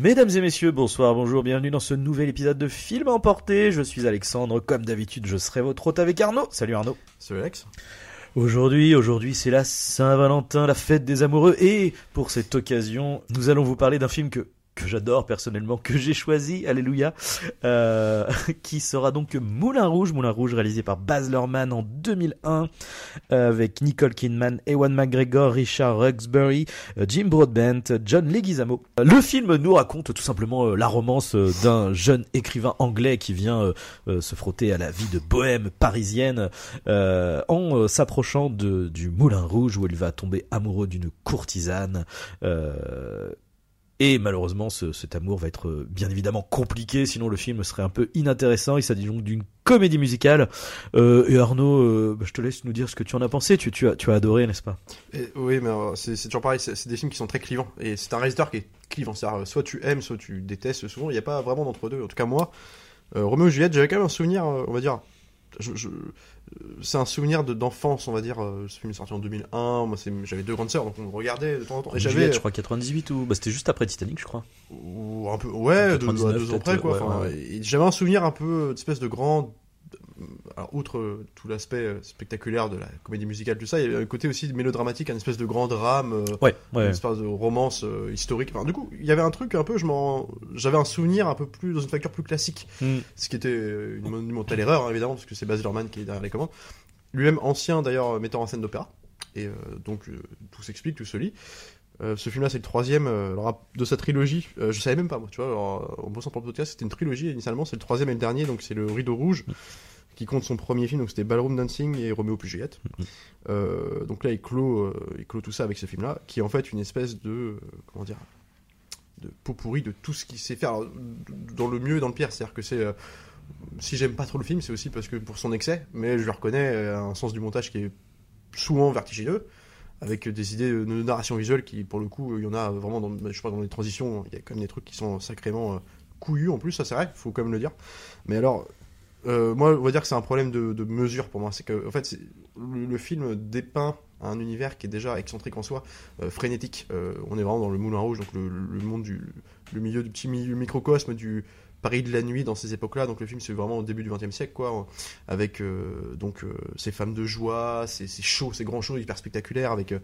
Mesdames et messieurs, bonsoir, bonjour, bienvenue dans ce nouvel épisode de Film Emporté. Je suis Alexandre, comme d'habitude, je serai votre hôte avec Arnaud. Salut Arnaud. Salut Alex. Aujourd'hui, aujourd'hui, c'est la Saint-Valentin, la fête des amoureux, et pour cette occasion, nous allons vous parler d'un film que que j'adore personnellement, que j'ai choisi, alléluia, euh, qui sera donc Moulin Rouge, Moulin Rouge réalisé par Baz Luhrmann en 2001, euh, avec Nicole Kidman, Ewan McGregor, Richard Ruxbury, euh, Jim Broadbent, John Leguizamo. Euh, Le film nous raconte tout simplement la romance d'un jeune écrivain anglais qui vient se frotter à la vie de bohème parisienne euh, en s'approchant du Moulin Rouge où il va tomber amoureux d'une courtisane. Et malheureusement, ce- cet amour va être euh, bien évidemment compliqué, sinon le film serait un peu inintéressant. Il s'agit donc d'une comédie musicale. Euh, et Arnaud, euh, bah, je te laisse nous dire ce que tu en as pensé. Tu, as, adoré, n'est-ce pas? Oui, mais c'est toujours pareil, c'est des films qui sont très clivants. Et c'est un réalisateur qui est clivant. Euh, soit tu aimes, soit tu détestes. Souvent, il n'y a pas vraiment d'entre-deux. En tout cas, moi, euh, Roméo et Juliette, j'avais quand même un souvenir, on va dire. C'est un souvenir de- d'enfance, on va dire. euh, Ce film est sorti en 2001. Moi, j'avais deux grandes sœurs, donc on le regardait de temps en temps. Et j'avais. je crois 98 ou bah, c'était juste après Titanic, je crois. Ou un peu, ouais, deux, 99 deux ans peut-être, près, quoi. ouais, ouais, J'avais un souvenir un peu d'espèce de grand. Alors, outre euh, tout l'aspect euh, spectaculaire de la comédie musicale, tout ça, il y avait un côté aussi mélodramatique, un espèce de grand drame, euh, Ouais, ouais. une espèce de romance euh, historique. Enfin, du coup, il y avait un truc un peu, je m'en, j'avais un souvenir un peu plus dans une facture plus classique, Mm. ce qui était une monumentale erreur, hein, évidemment, parce que c'est Baz Luhrmann qui est derrière les commandes. Lui-même ancien d'ailleurs metteur en scène d'opéra, et euh, donc euh, tout s'explique, tout se lit. Euh, ce film-là, c'est le troisième euh, alors, de sa trilogie. Euh, je savais même pas, moi, tu vois. alors, en bossant pour le podcast, c'était une trilogie initialement. C'est le troisième et le dernier, donc c'est le Rideau Rouge, qui compte son premier film. Donc c'était Ballroom Dancing et Roméo plus Juliette. Euh, donc là, il clôt, euh, il clôt tout ça avec ce film-là, qui est en fait une espèce de euh, comment dire, de pot pourri de tout ce qu'il sait faire, alors, dans le mieux et dans le pire. C'est-à-dire que c'est si j'aime pas trop le film, c'est aussi parce que pour son excès, mais je lui reconnais un sens du montage qui est souvent vertigineux avec des idées de narration visuelle qui, pour le coup, il y en a vraiment dans, je sais pas, dans les transitions, il y a quand même des trucs qui sont sacrément couillus en plus, ça c'est vrai, faut quand même le dire. Mais alors, euh, moi, on va dire que c'est un problème de, mesure pour moi. C'est que, en fait, le film dépeint un univers qui est déjà excentrique en soi, euh, frénétique. Euh, on est vraiment dans le Moulin Rouge, donc le, le monde du le milieu du petit milieu microcosme du Paris de la nuit dans ces époques-là. Donc le film, c'est vraiment au début du XXe siècle, quoi, avec euh, donc euh, ces femmes de joie, ces, ces shows, ces grands shows hyper spectaculaires, avec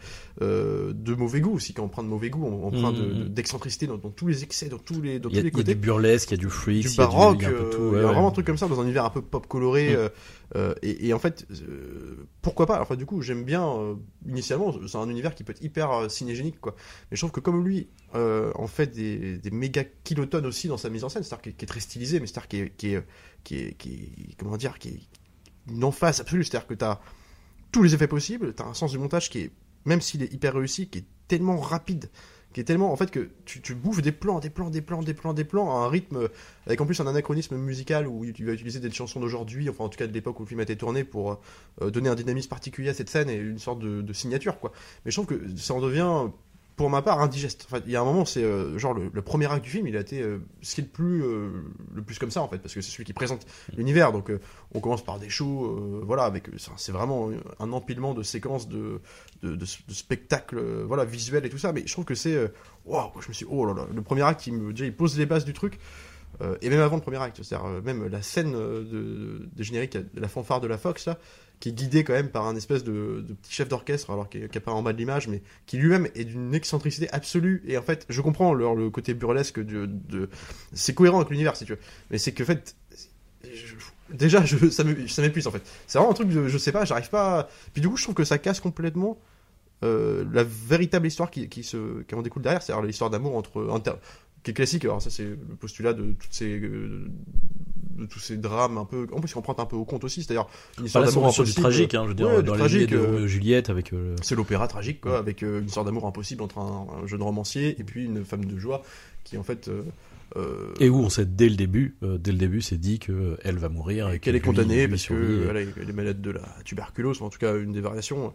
euh, de mauvais goût aussi. Quand on prend de mauvais goût, on, on prend Mhm. de- d'excentricité dans, dans tous les excès, dans tous les dans Il y, a, tous les il y a côtés du burlesque, il y a du freak, du il y a baroque, il y a un peu euh, tout. ouais, y a vraiment un truc comme ça dans un univers un peu pop coloré. Mm. euh, euh, et, et en fait, euh, pourquoi pas? Enfin, du coup, j'aime bien. euh, initialement, c'est un univers qui peut être hyper cinégénique, quoi. Mais je trouve que comme lui, euh, en fait, des, méga kilotonnes aussi dans sa mise en scène, c'est-à-dire qui, est- très stylisé, mais c'est-à-dire qui est, qui est, qui est, qui est- comment dire, qui est une emphase absolue. C'est-à-dire que tu as tous les effets possibles, tu as un sens du montage qui est, même s'il est hyper réussi, qui est tellement rapide qui est tellement en fait que tu, tu bouffes des plans, des plans, des plans, des plans, des plans à un rythme avec en plus un anachronisme musical où tu vas utiliser des chansons d'aujourd'hui, enfin en tout cas de l'époque où le film a été tourné pour euh, donner un dynamisme particulier à cette scène et une sorte de, de signature quoi. Mais je trouve que ça en devient pour ma part indigeste. Enfin, il y a un moment c'est euh, genre le, premier acte du film, il a été euh, ce qui est le plus euh, le plus comme ça en fait parce que c'est celui qui présente l'univers. Donc on commence par des shows, voilà avec c'est vraiment un empilement de séquences de de, de, spectacles voilà visuels et tout ça. Mais je trouve que c'est waouh, je me suis oh là là, le premier acte il me déjà il pose les bases du truc. Et même avant le premier acte, c'est-à-dire même la scène euh, de, générique, la fanfare de la Fox là, qui est guidée quand même par un espèce de, petit chef d'orchestre, alors qui, qui apparaît en bas de l'image, mais qui lui-même est d'une excentricité absolue. Et en fait, je comprends le, le côté burlesque de, c'est cohérent avec l'univers si tu veux, mais c'est que fait, déjà je, ça m'épuise en fait. C'est vraiment un truc de, je sais pas, j'arrive pas. Puis du coup, je trouve que ça casse complètement. euh, la véritable histoire qui, qui, se, qui en découle derrière, c'est-à-dire l'histoire d'amour entre inter- qui est classique. Alors ça, c'est le postulat de toutes ces euh, de tous ces drames un peu. En plus, il emprunte un peu au conte aussi, c'est-à-dire une histoire d'amour impossible. tragique, hein, je veux dire, Ouais, du dans les tragique, de euh, Juliette avec. euh, C'est l'opéra tragique, quoi, Ouais. avec euh, une histoire d'amour impossible entre un, un jeune romancier et puis une femme de joie qui, en fait, euh, Et où on sait dès le début, euh, dès le début, c'est dit que elle va mourir et qu'elle est condamnée parce que elle, est- elle est malade de la tuberculose, ou en tout cas une des variations.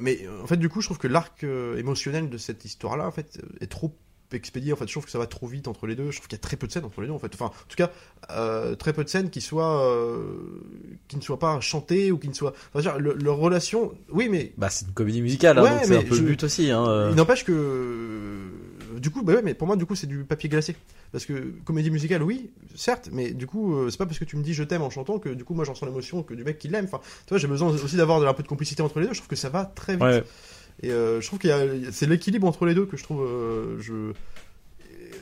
Mais en fait, du coup, je trouve que l'arc euh, émotionnel de cette histoire-là, en fait, est trop expédié. En fait, je trouve que ça va trop vite entre les deux. Je trouve qu'il y a très peu de scènes entre les deux. En fait, enfin, en tout cas, euh, très peu de scènes qui soient euh, qui ne soient pas chantées ou qui ne soient. Enfin, le- leur relation. Oui, mais Bah, c'est une comédie musicale, hein, Ouais, donc c'est un peu je- le but aussi. Hein, euh. Il n'empêche que du coup, bah ouais, mais pour moi, du coup, c'est du papier glacé. Parce que comédie musicale, oui, certes, mais du coup, c'est pas parce que tu me dis je t'aime en chantant que du coup, moi, j'en sens l'émotion que du mec qui l'aime. Enfin, tu vois, j'ai besoin aussi d'avoir de- un peu de complicité entre les deux. Je trouve que ça va très vite. Ouais. Et euh, je trouve qu'il y a, c'est l'équilibre entre les deux que je trouve. euh, je,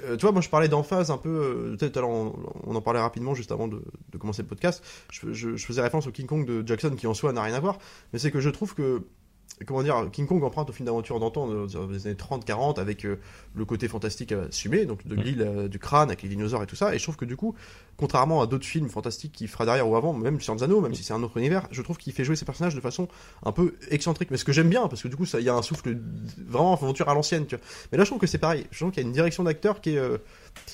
euh, tu vois, moi, je parlais d'emphase un peu. à l'heure, on, on en parlait rapidement juste avant de, de commencer le podcast. Je- je faisais référence au King Kong de Jackson qui en soi n'a rien à voir, mais c'est que je trouve que comment dire, King Kong emprunte au film d'aventure d'antan euh, des années 30-40 avec euh, le côté fantastique assumé, donc de Mm. l'île euh, du crâne avec les dinosaures et tout ça. Et je trouve que du coup, contrairement à d'autres films fantastiques qu'il fera derrière ou avant, même sur Anzano, même si c'est un autre univers, je trouve qu'il fait jouer ses personnages de façon un peu excentrique. Mais ce que j'aime bien, parce que du coup, il y a un souffle vraiment aventure à l'ancienne, tu vois. Mais là, je trouve que c'est pareil. Je trouve qu'il y a une direction d'acteur qui est euh,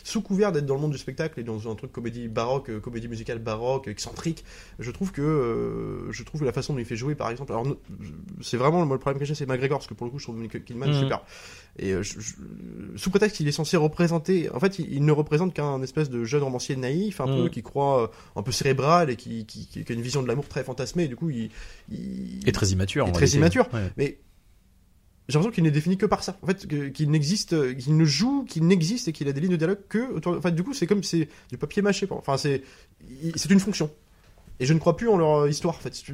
sous couvert d'être dans le monde du spectacle et dans un truc comédie baroque, euh, comédie musicale baroque, excentrique. Je trouve que euh, je trouve la façon dont il fait jouer, par exemple. Alors, c'est vraiment moi, le problème que j'ai, c'est McGregor, parce que pour le coup, je trouve Kidman Mhm. super. Et euh, je- je- sous prétexte qu'il est censé représenter, en fait, il, il ne représente qu'un espèce de jeune romancier naïf, un Mhm. peu qui croit, un peu cérébral et qui, qui, qui- qui a une vision de l'amour très fantasmée. Et du coup, il, il- Et très immature. Et en très réalité. immature. Ouais. mais j'ai l'impression qu'il n'est défini que par ça. En fait, qu'il n'existe, euh, qu'il ne joue, qu'il n'existe et qu'il a des lignes de dialogue que. Enfin, du coup, c'est comme c'est du papier mâché. Enfin, c'est c'est une fonction. Et je ne crois plus en leur euh, histoire, en fait,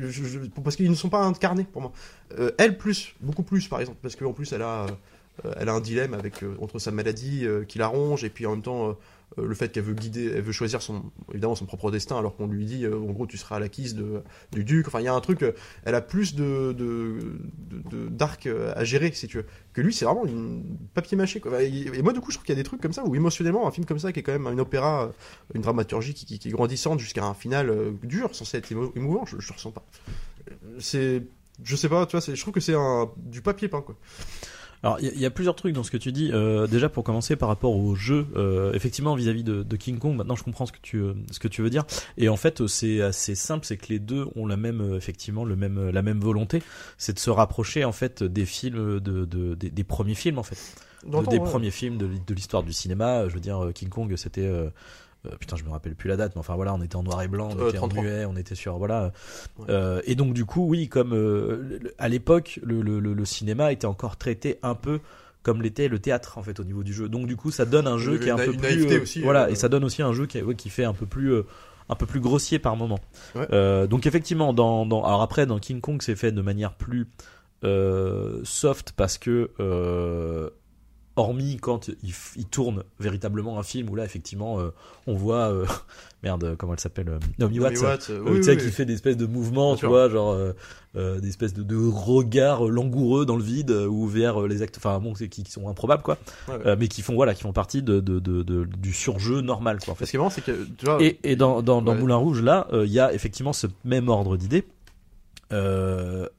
parce qu'ils ne sont pas incarnés pour moi. Euh, elle plus, beaucoup plus, par exemple, parce qu'en plus, elle a, elle a un dilemme avec entre sa maladie qui la ronge et puis en même temps. Euh, le fait qu'elle veut guider, elle veut choisir son, évidemment son propre destin, alors qu'on lui dit, euh, en gros, tu seras l'acquise de, du duc. Enfin, il y a un truc, euh, elle a plus de, de, de- à gérer, si tu veux. Que lui, c'est vraiment une papier mâché. Quoi. Et moi, du coup, je trouve qu'il y a des trucs comme ça, où émotionnellement, un film comme ça, qui est quand même une opéra, une dramaturgie qui, qui- est grandissante jusqu'à un final dur, censé être émo- émouvant, je, je ressens pas. C'est, je sais pas, tu vois, je trouve que c'est un, du papier peint, quoi. Alors, il y, a- il y a plusieurs trucs dans ce que tu dis. Euh, déjà, pour commencer, par rapport au jeu, euh, effectivement, vis-à-vis de, de King Kong, maintenant je comprends ce que tu euh, ce que tu veux dire. Et en fait, c'est assez simple, c'est que les deux ont la même, euh, effectivement, le même, la même volonté, c'est de se rapprocher en fait des films, de, de- des, des premiers films en fait, de- des ouais. premiers films de, l'histoire du cinéma. Je veux dire, euh, King Kong, c'était putain, je me rappelle plus la date, mais enfin voilà, on était en noir et blanc, on Euh, était en 33. muet, on était sur voilà. Ouais. Euh, et donc du coup, oui, comme euh, à l'époque, le, le, le- le cinéma était encore traité un peu comme l'était le théâtre en fait au niveau du jeu. Donc du coup, ça donne un jeu qui est un peu plus euh, aussi, voilà, euh, et ça donne aussi un jeu qui, ouais, qui fait un peu plus euh, un peu plus grossier par moment. Ouais. Euh, donc effectivement, dans, dans alors après dans King Kong, c'est fait de manière plus euh, soft parce que euh, hormis quand il, il tourne véritablement un film où là effectivement euh, on voit euh, merde comment elle s'appelle euh, Naomi Watts Watts, euh, euh, oui, tu sais, oui, qui oui. fait des espèces de mouvements, tu sûr. vois, genre des espèces de, de regards langoureux dans le vide ou vers les actes, enfin bon, c'est qui, qui sont improbables quoi, Ouais, ouais. Mais qui font voilà, qui font partie de, de, de, de- du surjeu normal quoi. En Ce fait. qui est marrant, c'est que, tu vois, Et, et dans, dans, dans Ouais. Moulin Rouge là, il y a effectivement ce même ordre d'idées.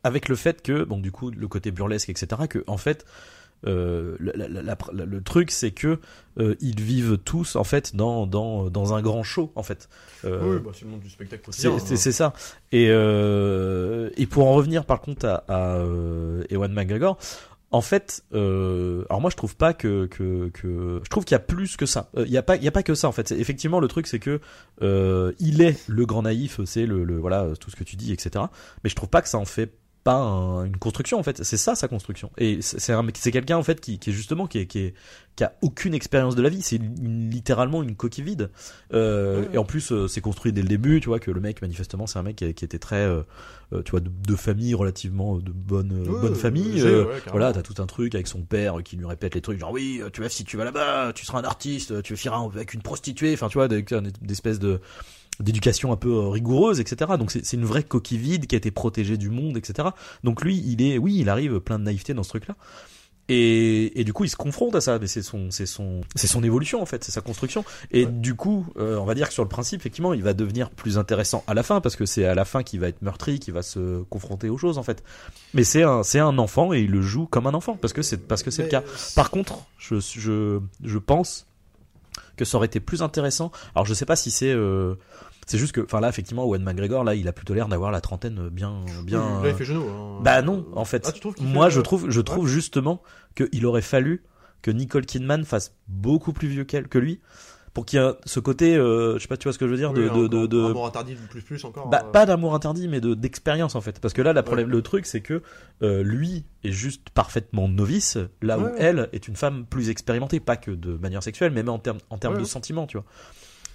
Avec le fait que, bon, du coup, le côté burlesque, etc., que, en fait, euh, la- la- la- la- le truc, c'est que euh, ils vivent tous, en fait, dans, dans, dans un grand show, en fait. Euh, oui, bah, c'est le monde du spectacle c'est hein. ça. Et, euh, et pour en revenir par contre à, à euh, Ewan McGregor, en fait, euh, alors moi je trouve pas que, que, que je trouve qu'il y a plus que ça. Euh, Il y a pas il y a pas que ça en fait. Effectivement, le truc c'est que euh, il est le grand naïf, c'est le, le voilà tout ce que tu dis, etc. Mais je trouve pas que ça en fait pas un- une construction en fait. C'est ça sa construction. Et c'est c'est quelqu'un en fait qui, qui est justement qui est, qui est qui a aucune expérience de la vie. C'est littéralement une coquille vide. Euh. Et en plus, euh, c'est construit dès le début, tu vois, que le mec, manifestement, c'est un mec qui, qui était très, euh, tu vois, de, de famille relativement de bonne, bonne famille. ouais, voilà, t'as tout un truc avec son père qui lui répète les trucs, genre oui, tu vois, si tu vas là-bas, tu seras un artiste, tu firas avec une prostituée, enfin, tu vois, des, des espèces de d'éducation un peu euh, rigoureuse, etc. Donc c'est c'est une vraie coquille vide qui a été protégée du monde, etc. Donc lui, il est, oui, il arrive plein de naïveté dans ce truc-là. Et, et du coup, il se confronte à ça, mais c'est son, c'est son, c'est son évolution en fait, c'est sa construction. Et Ouais. du coup, euh, on va dire que sur le principe, effectivement, il va devenir plus intéressant à la fin parce que c'est à la fin qu'il va être meurtri, qu'il va se confronter aux choses en fait. Mais c'est un, c'est un enfant et il le joue comme un enfant parce que c'est, parce que c'est le cas. Par contre, je, je, je pense que ça aurait été plus intéressant. Alors je sais pas si c'est euh, c'est juste que enfin là effectivement Owen McGregor là il a plutôt l'air d'avoir la trentaine bien bien Là, il fait genou. hein. Bah non, en fait. Ah, tu moi, fait, je trouve, je trouve justement qu'il aurait fallu que Nicole Kidman fasse beaucoup plus vieux qu'elle, que lui, pour qu'il y ait ce côté, euh, je sais pas, tu vois ce que je veux dire, Oui, de, de, encore, de, mort interdit plus plus encore. bah, euh, pas d'amour interdit, mais de d'expérience en fait. Parce que là, la problème, le truc, c'est que euh, lui est juste parfaitement novice, là où Ouais, ouais. elle est une femme plus expérimentée, pas que de manière sexuelle, mais même en termes en termes Ouais, de ouais. sentiments, tu vois.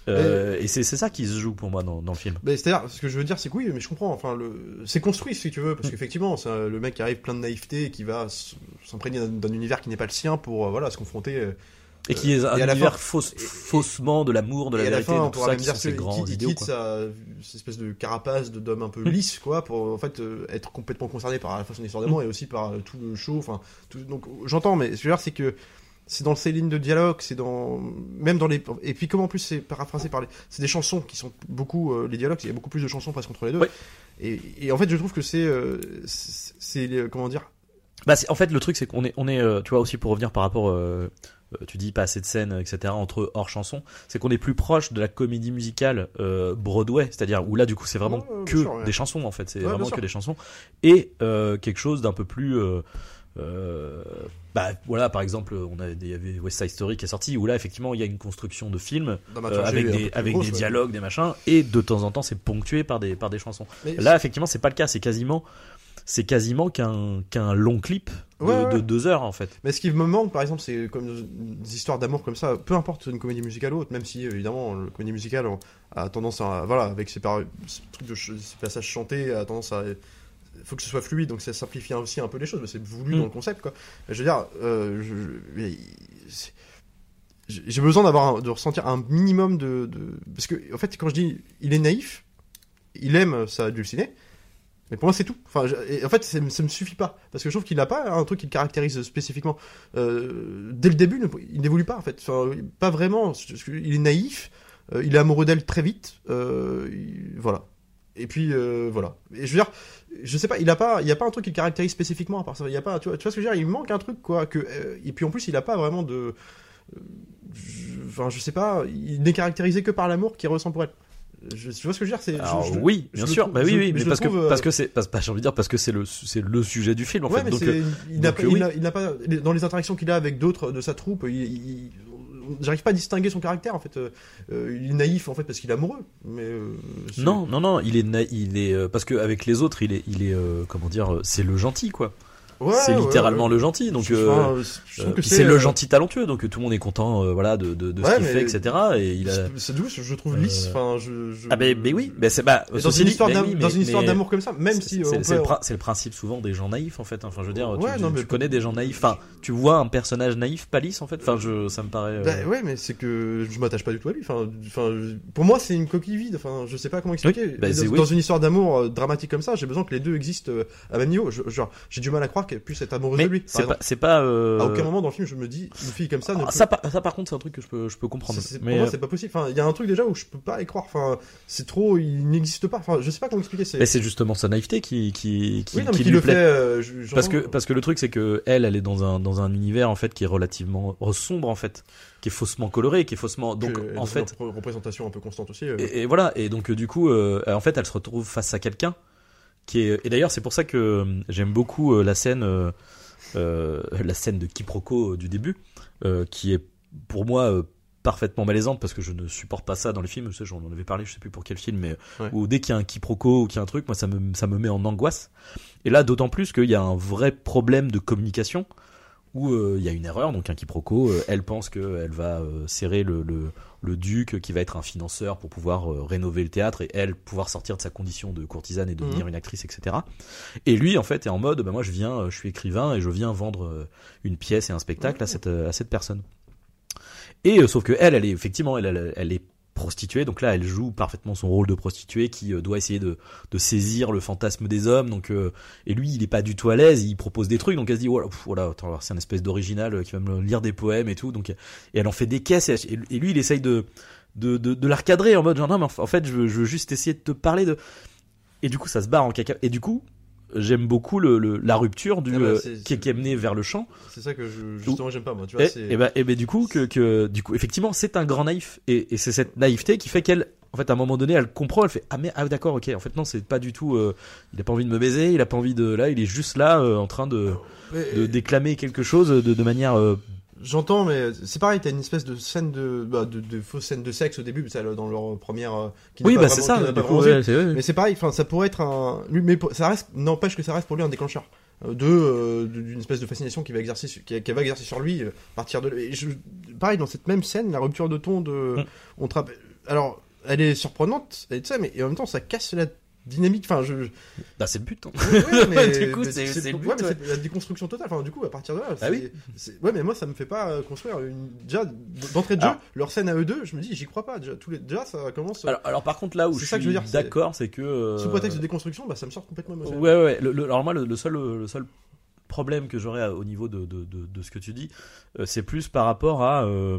Euh, et c'est ça qui se joue pour moi dans, dans le film. C'est-à-dire, ce que je veux dire, c'est que oui, mais je comprends. Enfin, c'est construit, si tu veux, Mm. parce qu'effectivement, c'est un- le mec qui arrive plein de naïveté, et qui va s'imprégner d'un- univers qui n'est pas le sien pour, euh, voilà, se confronter. euh, Et qui est un univers fausse- faussement de l'amour, de la et à la vérité, fin, on tout ça, qui dire sont ces grands il quitte sa cette espèce de carapace de d'homme un peu Mm. lisse, quoi, pour en fait euh, être complètement concerné par à la fois son histoire d'amour et aussi par euh, tout le show. Enfin, donc j'entends, mais ce que je veux dire, c'est que c'est dans ces lignes de dialogue, c'est dans même dans les et puis comme en plus c'est paraphrasé par les c'est des chansons qui sont beaucoup euh, les dialogues, il y a beaucoup plus de chansons presque entre les deux. Et, et en fait, je trouve que c'est euh, c'est comment dire? Bah, c'est- en fait, le truc, c'est qu'on est, on est, euh, tu vois, aussi pour revenir par rapport, tu dis pas assez de scènes, etc., entre hors chansons, c'est qu'on est plus proche de la comédie musicale euh, Broadway, c'est-à-dire où là, du coup, c'est vraiment Ouais, ouais, bien que sûr, ouais. des chansons, en fait, c'est vraiment que des chansons, et euh, quelque chose d'un peu plus. Euh, bah voilà par exemple on a il y avait West Side Story qui est sorti où là effectivement il y a une construction de film euh, avec des avec grosse, des ouais. dialogues des machins et de temps en temps c'est ponctué par des par des chansons Mais Là, effectivement, c'est pas le cas. C'est quasiment, c'est quasiment qu'un qu'un long clip de, Ouais, ouais. de deux heures en fait. Mais ce qui me manque, par exemple, c'est comme des histoires d'amour comme ça, peu importe une comédie musicale ou autre, même si évidemment la comédie musicale a tendance à, voilà, avec ses, par- trucs de ch- ces passages chantés, a tendance à, faut que ce soit fluide, donc ça simplifie aussi un peu les choses, mais c'est voulu Mm. dans le concept, quoi. Mais je veux dire, euh, je- je- j'ai besoin d'avoir, de ressentir un minimum de, de, parce que en fait, quand je dis, il est naïf, il aime ça dulciné. Mais pour moi, c'est tout. Enfin, je- en fait, ça, me- ça me suffit pas. Parce que je trouve qu'il n'a pas un truc qui le caractérise spécifiquement. Euh, dès le début, il n'évolue pas, en fait. Enfin, pas vraiment. Il est naïf. euh, il est amoureux d'elle très vite. euh, il- voilà. Et puis, euh, voilà. Et je veux dire, je sais pas, il a pas, il y a pas un truc qui le caractérise spécifiquement à part ça. Il y a pas, tu vois, tu vois ce que je veux dire Il manque un truc, quoi. Que, euh, et puis en plus, il a pas vraiment de. euh, je- Enfin, je sais pas, il n'est caractérisé que par l'amour qu'il ressent pour elle. Je, tu vois ce que je veux dire c'est, oui, bien sûr. trouve- bah oui, oui, mais parce que euh, parce que c'est bah, j'ai envie de dire parce que c'est le c'est le sujet du film en ouais, fait. Donc euh, il n'a pas, oui. pas, dans les interactions qu'il a avec d'autres de sa troupe, il, il- j'arrive pas à distinguer son caractère en fait. Euh, il est naïf en fait parce qu'il est amoureux, mais euh, non, non, non, il est na- il est euh, parce que avec les autres, il est il est comment dire, c'est le gentil quoi. Ouais, c'est littéralement ouais. le gentil. Donc euh, trouve euh, c'est le euh, gentil talentueux. Donc tout le monde est content, euh, voilà, de de, de ce qu'il mais- fait, etc. Et il a c'est- C'est douce, je trouve lisse. Enfin, je, je- ah ben mais oui, ben c'est bah Mais dans une dit, histoire ben d'am- oui, dans mais- une histoire mais- d'amour comme ça, même C'est- si c'est c'est peut- le, prin- c'est le principe souvent des gens naïfs en fait. Enfin, je veux dire, tu, mais connais des gens naïfs. Enfin, tu vois un personnage naïf, pas lisse en fait. Enfin, je, ça me paraît. Bah ouais, mais c'est que je m'attache pas du tout à lui. Enfin, pour moi, c'est une coquille vide. Enfin, je sais pas comment expliquer. bah, dans, c'est- oui. une histoire d'amour dramatique comme ça, j'ai besoin que les deux existent à même niveau. Genre, j'ai du mal à croire qu'elle puisse être amoureuse mais de lui. c'est pas, exemple. c'est pas. euh, À aucun moment dans le film, je me dis une fille comme ça ne ah, peut- ça, par- ça, par contre, c'est un truc que je peux, je peux comprendre. mais pour moi, euh, c'est pas possible. Enfin, il y a un truc déjà où je peux pas y croire. Enfin, c'est trop, il n'existe pas. Enfin, je sais pas comment expliquer. Mais c'est justement sa naïveté qui, qui, qui, oui, non, qui qui lui le plaît. fait. euh, je- Parce que, parce que le truc, c'est que elle, elle est dans un, dans un univers en fait qui est relativement sombre en fait, qui est faussement coloré, qui est faussement. Donc que- en fait, représentation un peu constante aussi. euh, Et, et voilà, et donc euh, du coup, euh, en fait, elle se retrouve face à quelqu'un qui est. Et d'ailleurs, c'est pour ça que euh, j'aime beaucoup euh, la scène, euh, la scène de quiproquo du début, euh, qui est pour moi euh, parfaitement malaisante parce que je ne supporte pas ça dans les films. Je sais, j'en avais parlé, je sais plus pour quel film, mais Ouais. où dès qu'il y a un quiproquo ou qu'il y a un truc, moi, ça me, ça me met en angoisse. Et là, d'autant plus qu'il y a un vrai problème de communication où euh, il y a une erreur, donc un quiproquo. euh, elle pense qu'elle va euh, serrer le, le, le duc qui va être un financeur pour pouvoir euh, rénover le théâtre et elle pouvoir sortir de sa condition de courtisane et devenir une actrice, etc. Et lui, en fait, est en mode, bah, moi, je viens, euh, je suis écrivain et je viens vendre euh, une pièce et un spectacle à cette euh, à cette personne. Et euh, sauf que elle, elle est effectivement, elle, elle, elle est prostituée, donc là, elle joue parfaitement son rôle de prostituée qui euh, doit essayer de, de saisir le fantasme des hommes. Donc, euh, et lui, il est pas du tout à l'aise, il propose des trucs, donc elle se dit, voilà, voilà, attends, c'est un espèce d'original euh, qui va me lire des poèmes et tout, donc et elle en fait des caisses. Et, et lui, il essaye de de, de, de la recadrer en mode genre non mais en fait je veux, je veux juste essayer de te parler de et du coup ça se barre en caca. Et du coup j'aime beaucoup le, le- la rupture du Ah bah, euh, qui, est, qui est menée vers le chant. C'est ça que je, justement j'aime pas moi. Tu vois, Et, c'est- et ben, et ben du coup que, que du coup effectivement c'est un grand naïf et, et c'est cette naïveté qui fait qu'elle en fait à un moment donné elle comprend elle fait ah mais ah d'accord ok en fait non c'est pas du tout euh, il a pas envie de me baiser il a pas envie de là il est juste là euh, en train de, de déclamer quelque chose de, de manière euh, J'entends, mais c'est pareil, t'as une espèce de scène de, bah, de, de fausse scène de sexe au début, celle dans leur première. euh, qui oui bah c'est ça du coup, ouais. Mais c'est pareil, enfin, ça pourrait être un. Lui, mais ça reste, n'empêche que ça reste pour lui un déclencheur euh, de euh, de- d'une espèce de fascination qui va exercer, qui, qui va exercer sur lui euh, à partir de. et je- pareil, dans cette même scène, la rupture de ton de. Mm. On te rappelle- Alors, elle est surprenante, et ça, mais et en même temps, ça casse la dynamique. Enfin, je. bah c'est le but hein. Ouais, mais, Du coup, mais c'est- le but, ouais, mais ouais. c'est la déconstruction totale. Enfin, du coup, à partir de là, Ah oui. ouais, mais moi, ça me fait pas euh, construire une. Déjà, d'entrée de jeu, Alors- leur scène à eux deux, je me dis, j'y crois pas. Déjà, tous les... déjà ça commence. alors, alors par contre là où je ça suis d'accord c'est que euh, Sous prétexte de déconstruction, bah, ça me sort complètement émotionnel. Ouais, ouais, ouais. Le, le- alors moi, le, le seul, le seul problème que j'aurais au niveau de, de, de, de ce que tu dis, euh, c'est plus par rapport à... euh,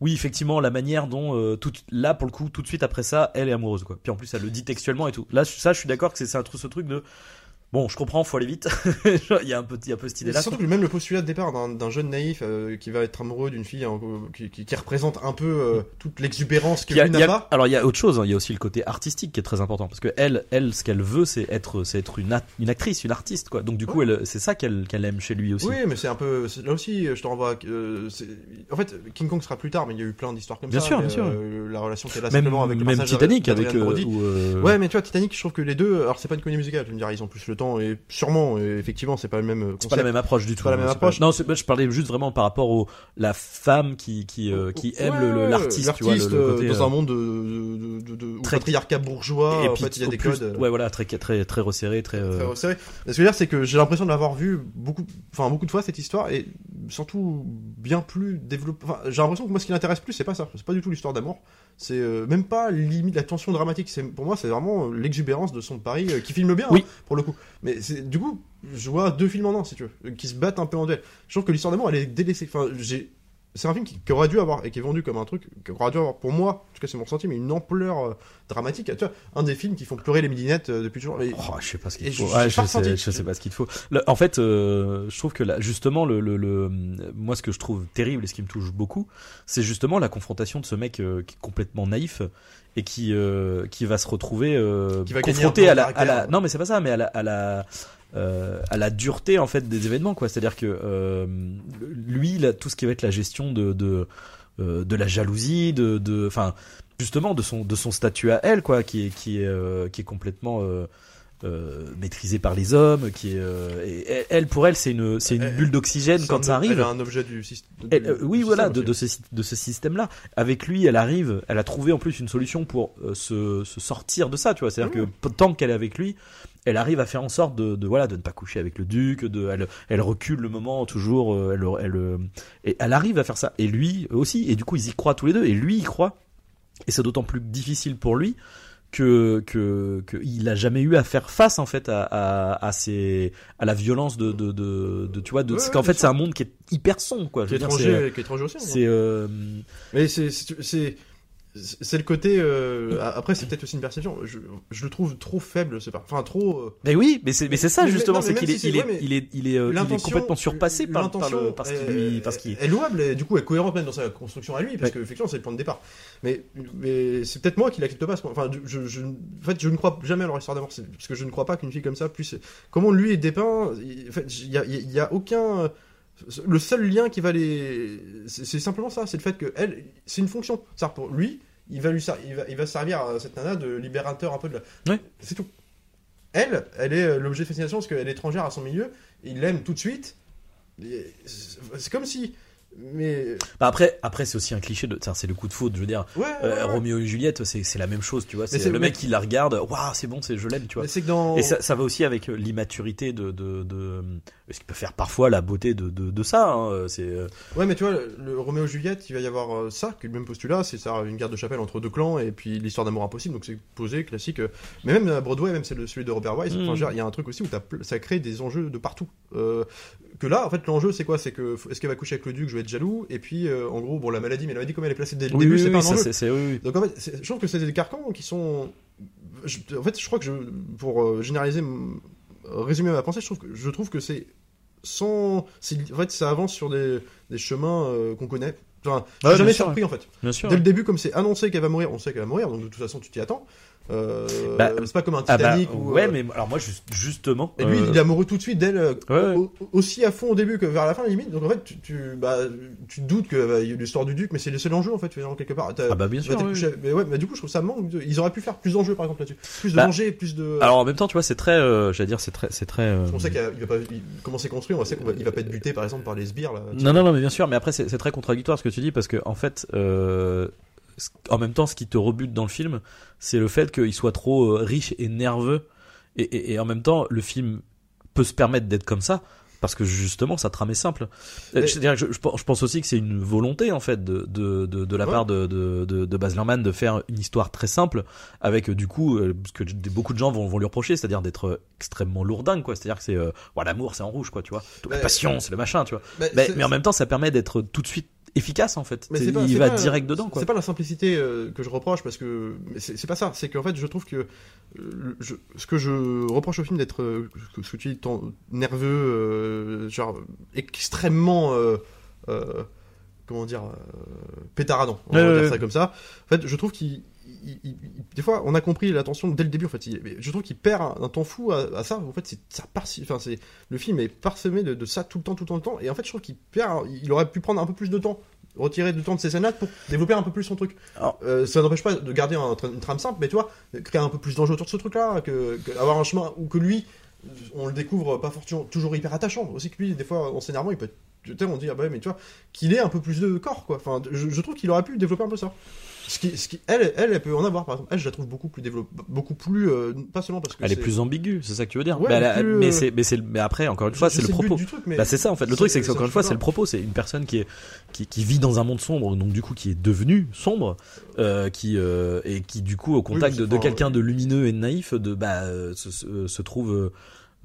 oui, effectivement, la manière dont euh, tout, là, pour le coup, tout de suite après ça, elle est amoureuse, quoi. Puis en plus, elle le dit textuellement et tout. Là, ça, je suis d'accord que c'est un truc, ce truc de bon, je comprends, faut aller vite. Il y a un peu, il y a un peu cette Et idée-là. surtout que même le postulat de départ d'un jeune naïf euh, qui va être amoureux d'une fille hein, qui, qui- qui représente un peu euh, toute l'exubérance que lui n'a pas. alors il y a autre chose, hein. il y a aussi le côté artistique qui est très important parce que elle, elle, ce qu'elle veut, c'est être, c'est être une, une actrice, une artiste, quoi. Donc du coup, Ouais. c'est ça qu'elle, aime chez lui aussi. Oui, mais c'est un peu. Là aussi, je te renvoie. à- euh, en fait, King Kong sera plus tard, mais il y a eu plein d'histoires comme Bien ça. sûr, mais, bien sûr. euh, la relation qu'elle a même simplement avec le même Titanic avec euh, Ouais, mais tu vois, Titanic, je trouve que les deux. Alors, c'est pas une comédie musicale, tu me diras, ils ont plus le temps, et sûrement, et effectivement, c'est pas le même euh, c'est pas la même approche du tout. pas la même approche. Non, c'est- je parlais juste vraiment par rapport au la femme qui qui euh, qui aime Ouais, l'artiste, tu vois, le, l'artiste, le euh, côté, dans un monde de, de, de, de- où très- patriarcat bourgeois, et en puis fait, il y a des plus- codes. Ouais, voilà, très très très resserré, très. Mais ce que je veux dire, c'est que j'ai l'impression de l'avoir vu beaucoup, enfin beaucoup de fois cette histoire et surtout bien plus développée. Enfin, j'ai l'impression que moi, ce qui m'intéresse plus, c'est pas ça. C'est pas du tout l'histoire d'amour. C'est euh, même pas limite la tension dramatique. C'est pour moi, c'est vraiment euh, l'exubérance de son Paris euh, qui filme bien, Oui. hein, pour le coup. Mais du coup, je vois deux films en un, si tu veux, qui se battent un peu en duel. Je trouve que l'histoire d'amour, elle est délaissée. Enfin, j'ai c'est un film qui, qui aurait dû avoir et qui est vendu comme un truc qui aurait dû avoir pour moi en tout cas c'est mon ressenti mais une ampleur euh, dramatique tu vois un des films qui font pleurer les midinettes euh, depuis toujours Oh, je sais pas ce qu'il faut. je- Ouais, j'ai je, pas sais, ressenti. je sais pas ce qu'il faut. En fait, euh, je trouve que là, justement, le, le, le- moi, ce que je trouve terrible et ce qui me touche beaucoup, c'est justement la confrontation de ce mec euh, qui est complètement naïf et qui qui va se retrouver Qui va gagner confronté à la, à non mais c'est pas ça mais à la à la euh, à la dureté en fait des événements quoi c'est à dire que euh, lui là, tout ce qui va être la gestion de de euh, de la jalousie de de enfin justement de son de son statut à elle quoi qui est qui est qui est complètement euh, euh, maîtrisé par les hommes qui est euh, et elle- pour elle c'est une c'est une Elle- bulle d'oxygène c'est quand un- ça arrive elle a un objet du système elle- euh, oui, voilà, de, de ce, de ce système-là. Avec lui, elle arrive, elle a trouvé en plus une solution pour se, se sortir de ça, tu vois. C'est-à-dire Ouais. que tant qu'elle est avec lui, elle arrive à faire en sorte de, de voilà, de ne pas coucher avec le duc, de, elle, elle recule le moment toujours, euh, elle, elle, euh, elle arrive à faire ça. Et lui aussi, et du coup, ils y croient tous les deux, et lui, il croit. Et c'est d'autant plus difficile pour lui que que qu'il a jamais eu à faire face en fait à à, à ces à la violence de de de, de tu vois de Ouais, c'est ouais, qu'en fait c'est un monde qui est hyper sombre quoi qui est étranger, qui est étranger aussi. hein. c'est euh, Mais c'est c'est le côté. euh, après, c'est peut-être aussi une perception. Je, je le trouve trop faible, c'est pas. Enfin, trop. euh, mais oui mais c'est mais c'est ça Mais- justement c'est qu'il est, il est, ouais, il est il est euh, il est l'intention- complètement surpassé par, par l'intention le parce qu'il est- lui parce qu'il est louable et du coup est cohérente même dans sa construction à lui parce Ouais. que effectivement c'est le point de départ mais mais c'est peut-être moi qui l'accepte pas ce enfin je, je, en fait je ne crois jamais à leur histoire d'amour parce que je ne crois pas qu'une fille comme ça puisse comment lui est dépeint en fait il y a, y a aucun le seul lien qui va les c'est c'est simplement ça c'est le fait que elle c'est une fonction ça pour lui il va lui il va, il va servir à cette nana de libérateur un peu de la Ouais. c'est tout. Elle elle est euh, l'objet de fascination parce qu'elle est étrangère à son milieu il l'aime tout de suite. C'est comme si mais Bah, après après c'est aussi un cliché de c'est le coup de faute je veux dire. Ouais, euh, ouais. Roméo et Juliette c'est la même chose tu vois. C'est c'est- le mec qui la regarde waouh c'est bon je l'aime tu vois. Que dans Et ça, ça va aussi avec euh, l'immaturité de, de, de, ce qui peut faire parfois la beauté de, de, de ça. Hein. C'est euh, Ouais, mais tu vois, le, le Roméo et Juliette, il va y avoir euh, ça, qui est le même postulat, c'est ça, une guerre de chapelle entre deux clans, et puis l'histoire d'amour impossible, donc c'est posé, classique. euh. Mais même à Broadway, même c'est celui de Robert Wise, Mm. il y a un truc aussi où ça crée des enjeux de partout. Euh, que là, en fait, l'enjeu, c'est quoi? C'est que, est-ce qu'elle va coucher avec le duc, je vais être jaloux, et puis, euh, en gros, bon, la maladie, mais la maladie, comme elle est placée dès le oui, début, oui, c'est oui, pas un ça, enjeu. c'est- c'est- oui, oui. Donc en fait, c'est- je trouve que c'est des carcans qui sont je- en fait, je crois que je, pour euh, généraliser, résumer ma pensée, je trouve que, je trouve que c'est sans. En fait, ça avance sur des, des chemins euh, qu'on connaît. Enfin, je jamais sûr, surpris en fait. Bien sûr. Dès le début, comme c'est annoncé qu'elle va mourir, on sait qu'elle va mourir, donc de toute façon, tu t'y attends. Euh, Bah, c'est pas comme un Ah bah, Titanic ou. ouais, euh, mais alors moi, juste- justement. Et lui, euh, il est amoureux tout de suite d'elle, euh, Ouais, ouais. au- aussi à fond au début que vers la fin, limite. Donc en fait, tu, tu, bah, tu te doutes que bah, l'histoire du duc, mais c'est le seul enjeu en fait, quelque part. Ah bah bien sûr. t'es oui. couché- Mais ouais, mais du coup, je trouve ça manque. de- Ils auraient pu faire plus d'enjeux par exemple là-dessus. Plus de dangers, plus de. Alors en même temps, tu vois, c'est très, euh, j'allais dire, c'est très, c'est très. euh, on sait qu'il va pas, il- comment c'est construit, on sait qu'il va pas être buté par exemple par les sbires là. Non, non, non, mais bien sûr, mais après, c'est très contradictoire ce que tu dis parce que, en fait, euh, en même temps, ce qui te rebute dans le film, c'est le fait qu'il soit trop euh, riche et nerveux. Et, et, et en même temps, le film peut se permettre d'être comme ça parce que justement, sa trame est simple. Euh, Mais- je, je pense- je pense aussi que c'est une volonté, en fait, de, de, de, de la Ouais. part de, de, de, Baz Luhrmann de faire une histoire très simple avec, euh, du coup, ce que beaucoup de gens vont, vont lui reprocher, c'est-à-dire d'être extrêmement lourdingue, quoi. C'est-à-dire que c'est, euh, voilà, l'amour, c'est en rouge, quoi, tu vois. La passion, c'est le machin, tu vois. Mais en même temps, ça permet d'être tout de suite efficace en fait. Mais C'est- c'est pas- il c'est va pas- direct dedans quoi. C'est pas la simplicité euh, que je reproche parce que mais c'est c'est pas ça. C'est qu'en fait, je trouve que euh, je- ce que je reproche au film d'être euh, ce que tu dis tant- nerveux, euh, genre extrêmement euh, euh, comment dire euh, pétaradant. On va dire ça comme ça. En fait, je trouve qu'il il- il- il- des fois, on a compris l'attention dès le début. En fait, je trouve qu'il perd un, un temps fou à, à ça. En fait, c'est ça enfin, c'est le film est parsemé de, de ça tout le temps, tout le temps, tout le temps. Et en fait, je trouve qu'il perd. Il aurait pu prendre un peu plus de temps, retirer du temps de ces scènes-là pour développer un peu plus son truc. Alors- Euh, ça n'empêche pas de garder un une trame simple, mais tu vois, créer un peu plus d'enjeu autour de ce truc-là, que, que avoir un chemin où que lui, on le découvre pas forcément toujours hyper attachant. Aussi que lui, des fois, en scénario, il peut. être- on dit ah bah mais tu vois, qu'il ait un peu plus de corps, quoi. Enfin, je, je trouve qu'il aurait pu développer un peu ça. Ce qui, ce qui, elle, elle, elle peut en avoir, par exemple. Elle, je la trouve beaucoup plus développée, beaucoup plus, euh, pas seulement parce que Elle est plus ambiguë, c'est ça que tu veux dire. Ouais, mais, elle plus, mais euh, c'est mais c'est mais après encore une fois c'est le propos. truc, Bah c'est ça en fait. Le truc c'est que encore une fois c'est le propos. C'est une personne qui est qui, qui vit dans un monde sombre donc du coup qui est devenue sombre euh, qui euh, et qui du coup au contact de, quelqu'un de lumineux et de naïf de bah euh, se, se, se trouve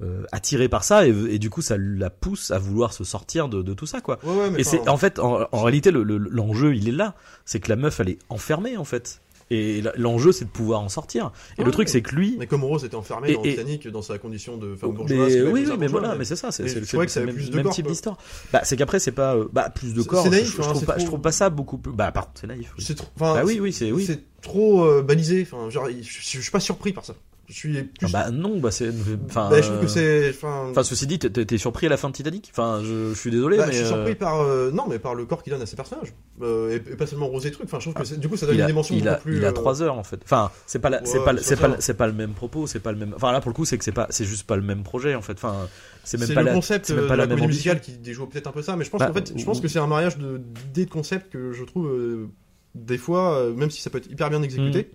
euh, euh, attiré par ça et, et du coup ça la pousse à vouloir se sortir de, de tout ça quoi. Ouais, ouais, mais Et c'est en fait en, en réalité le- le- l'enjeu il est là, c'est que la meuf elle est enfermée en fait. Et l'enjeu c'est de pouvoir en sortir. Et Ouais, le truc mais- c'est que lui Mais comme Rose était enfermée Et- dans Titanic dans sa condition de femme mais, bourgeoise. va oui, oui, mais voilà, mais c'est ça, c'est mais le même, plus de même corps, type d'histoire. Bah, c'est qu'après c'est pas euh, bah plus de corps. c'est naïf, je, je hein, trouve pas, trop- je trouve pas ça beaucoup plus. Bah par contre c'est naïf. oui. C'est trop, Bah oui, oui, c'est oui. c'est trop euh, balisé. Enfin, genre, je, je, je suis pas surpris par ça. Je suis Ah plus. bah non, bah c'est. Enfin. bah, je trouve que euh, c'est. Enfin, Enfin, ceci dit, t'es- surpris à la fin de Titanic? Enfin, je, je suis désolé, bah, mais. je suis euh, surpris par euh, non, mais par le corps qu'il donne à ses personnages euh, et, et pas seulement Rose et truc. Enfin, je trouve que c'est- du coup, ça donne une dimension il a, beaucoup plus. il a euh, trois heures en fait. Enfin, c'est pas, la, c'est Ouais, pas, c'est c'est pas pas, ça. c'est pas le même propos, c'est pas le même. Enfin, là pour le coup, c'est que c'est pas, c'est juste pas le même projet en fait. Enfin, c'est même C'est pas le la, concept c'est même euh, pas de la la même musicale qui déjoue peut-être un peu ça, mais je pense Bah, qu'en fait, je pense que c'est un mariage d'idées de concepts que je trouve euh, des fois, euh, même si ça peut être hyper bien exécuté,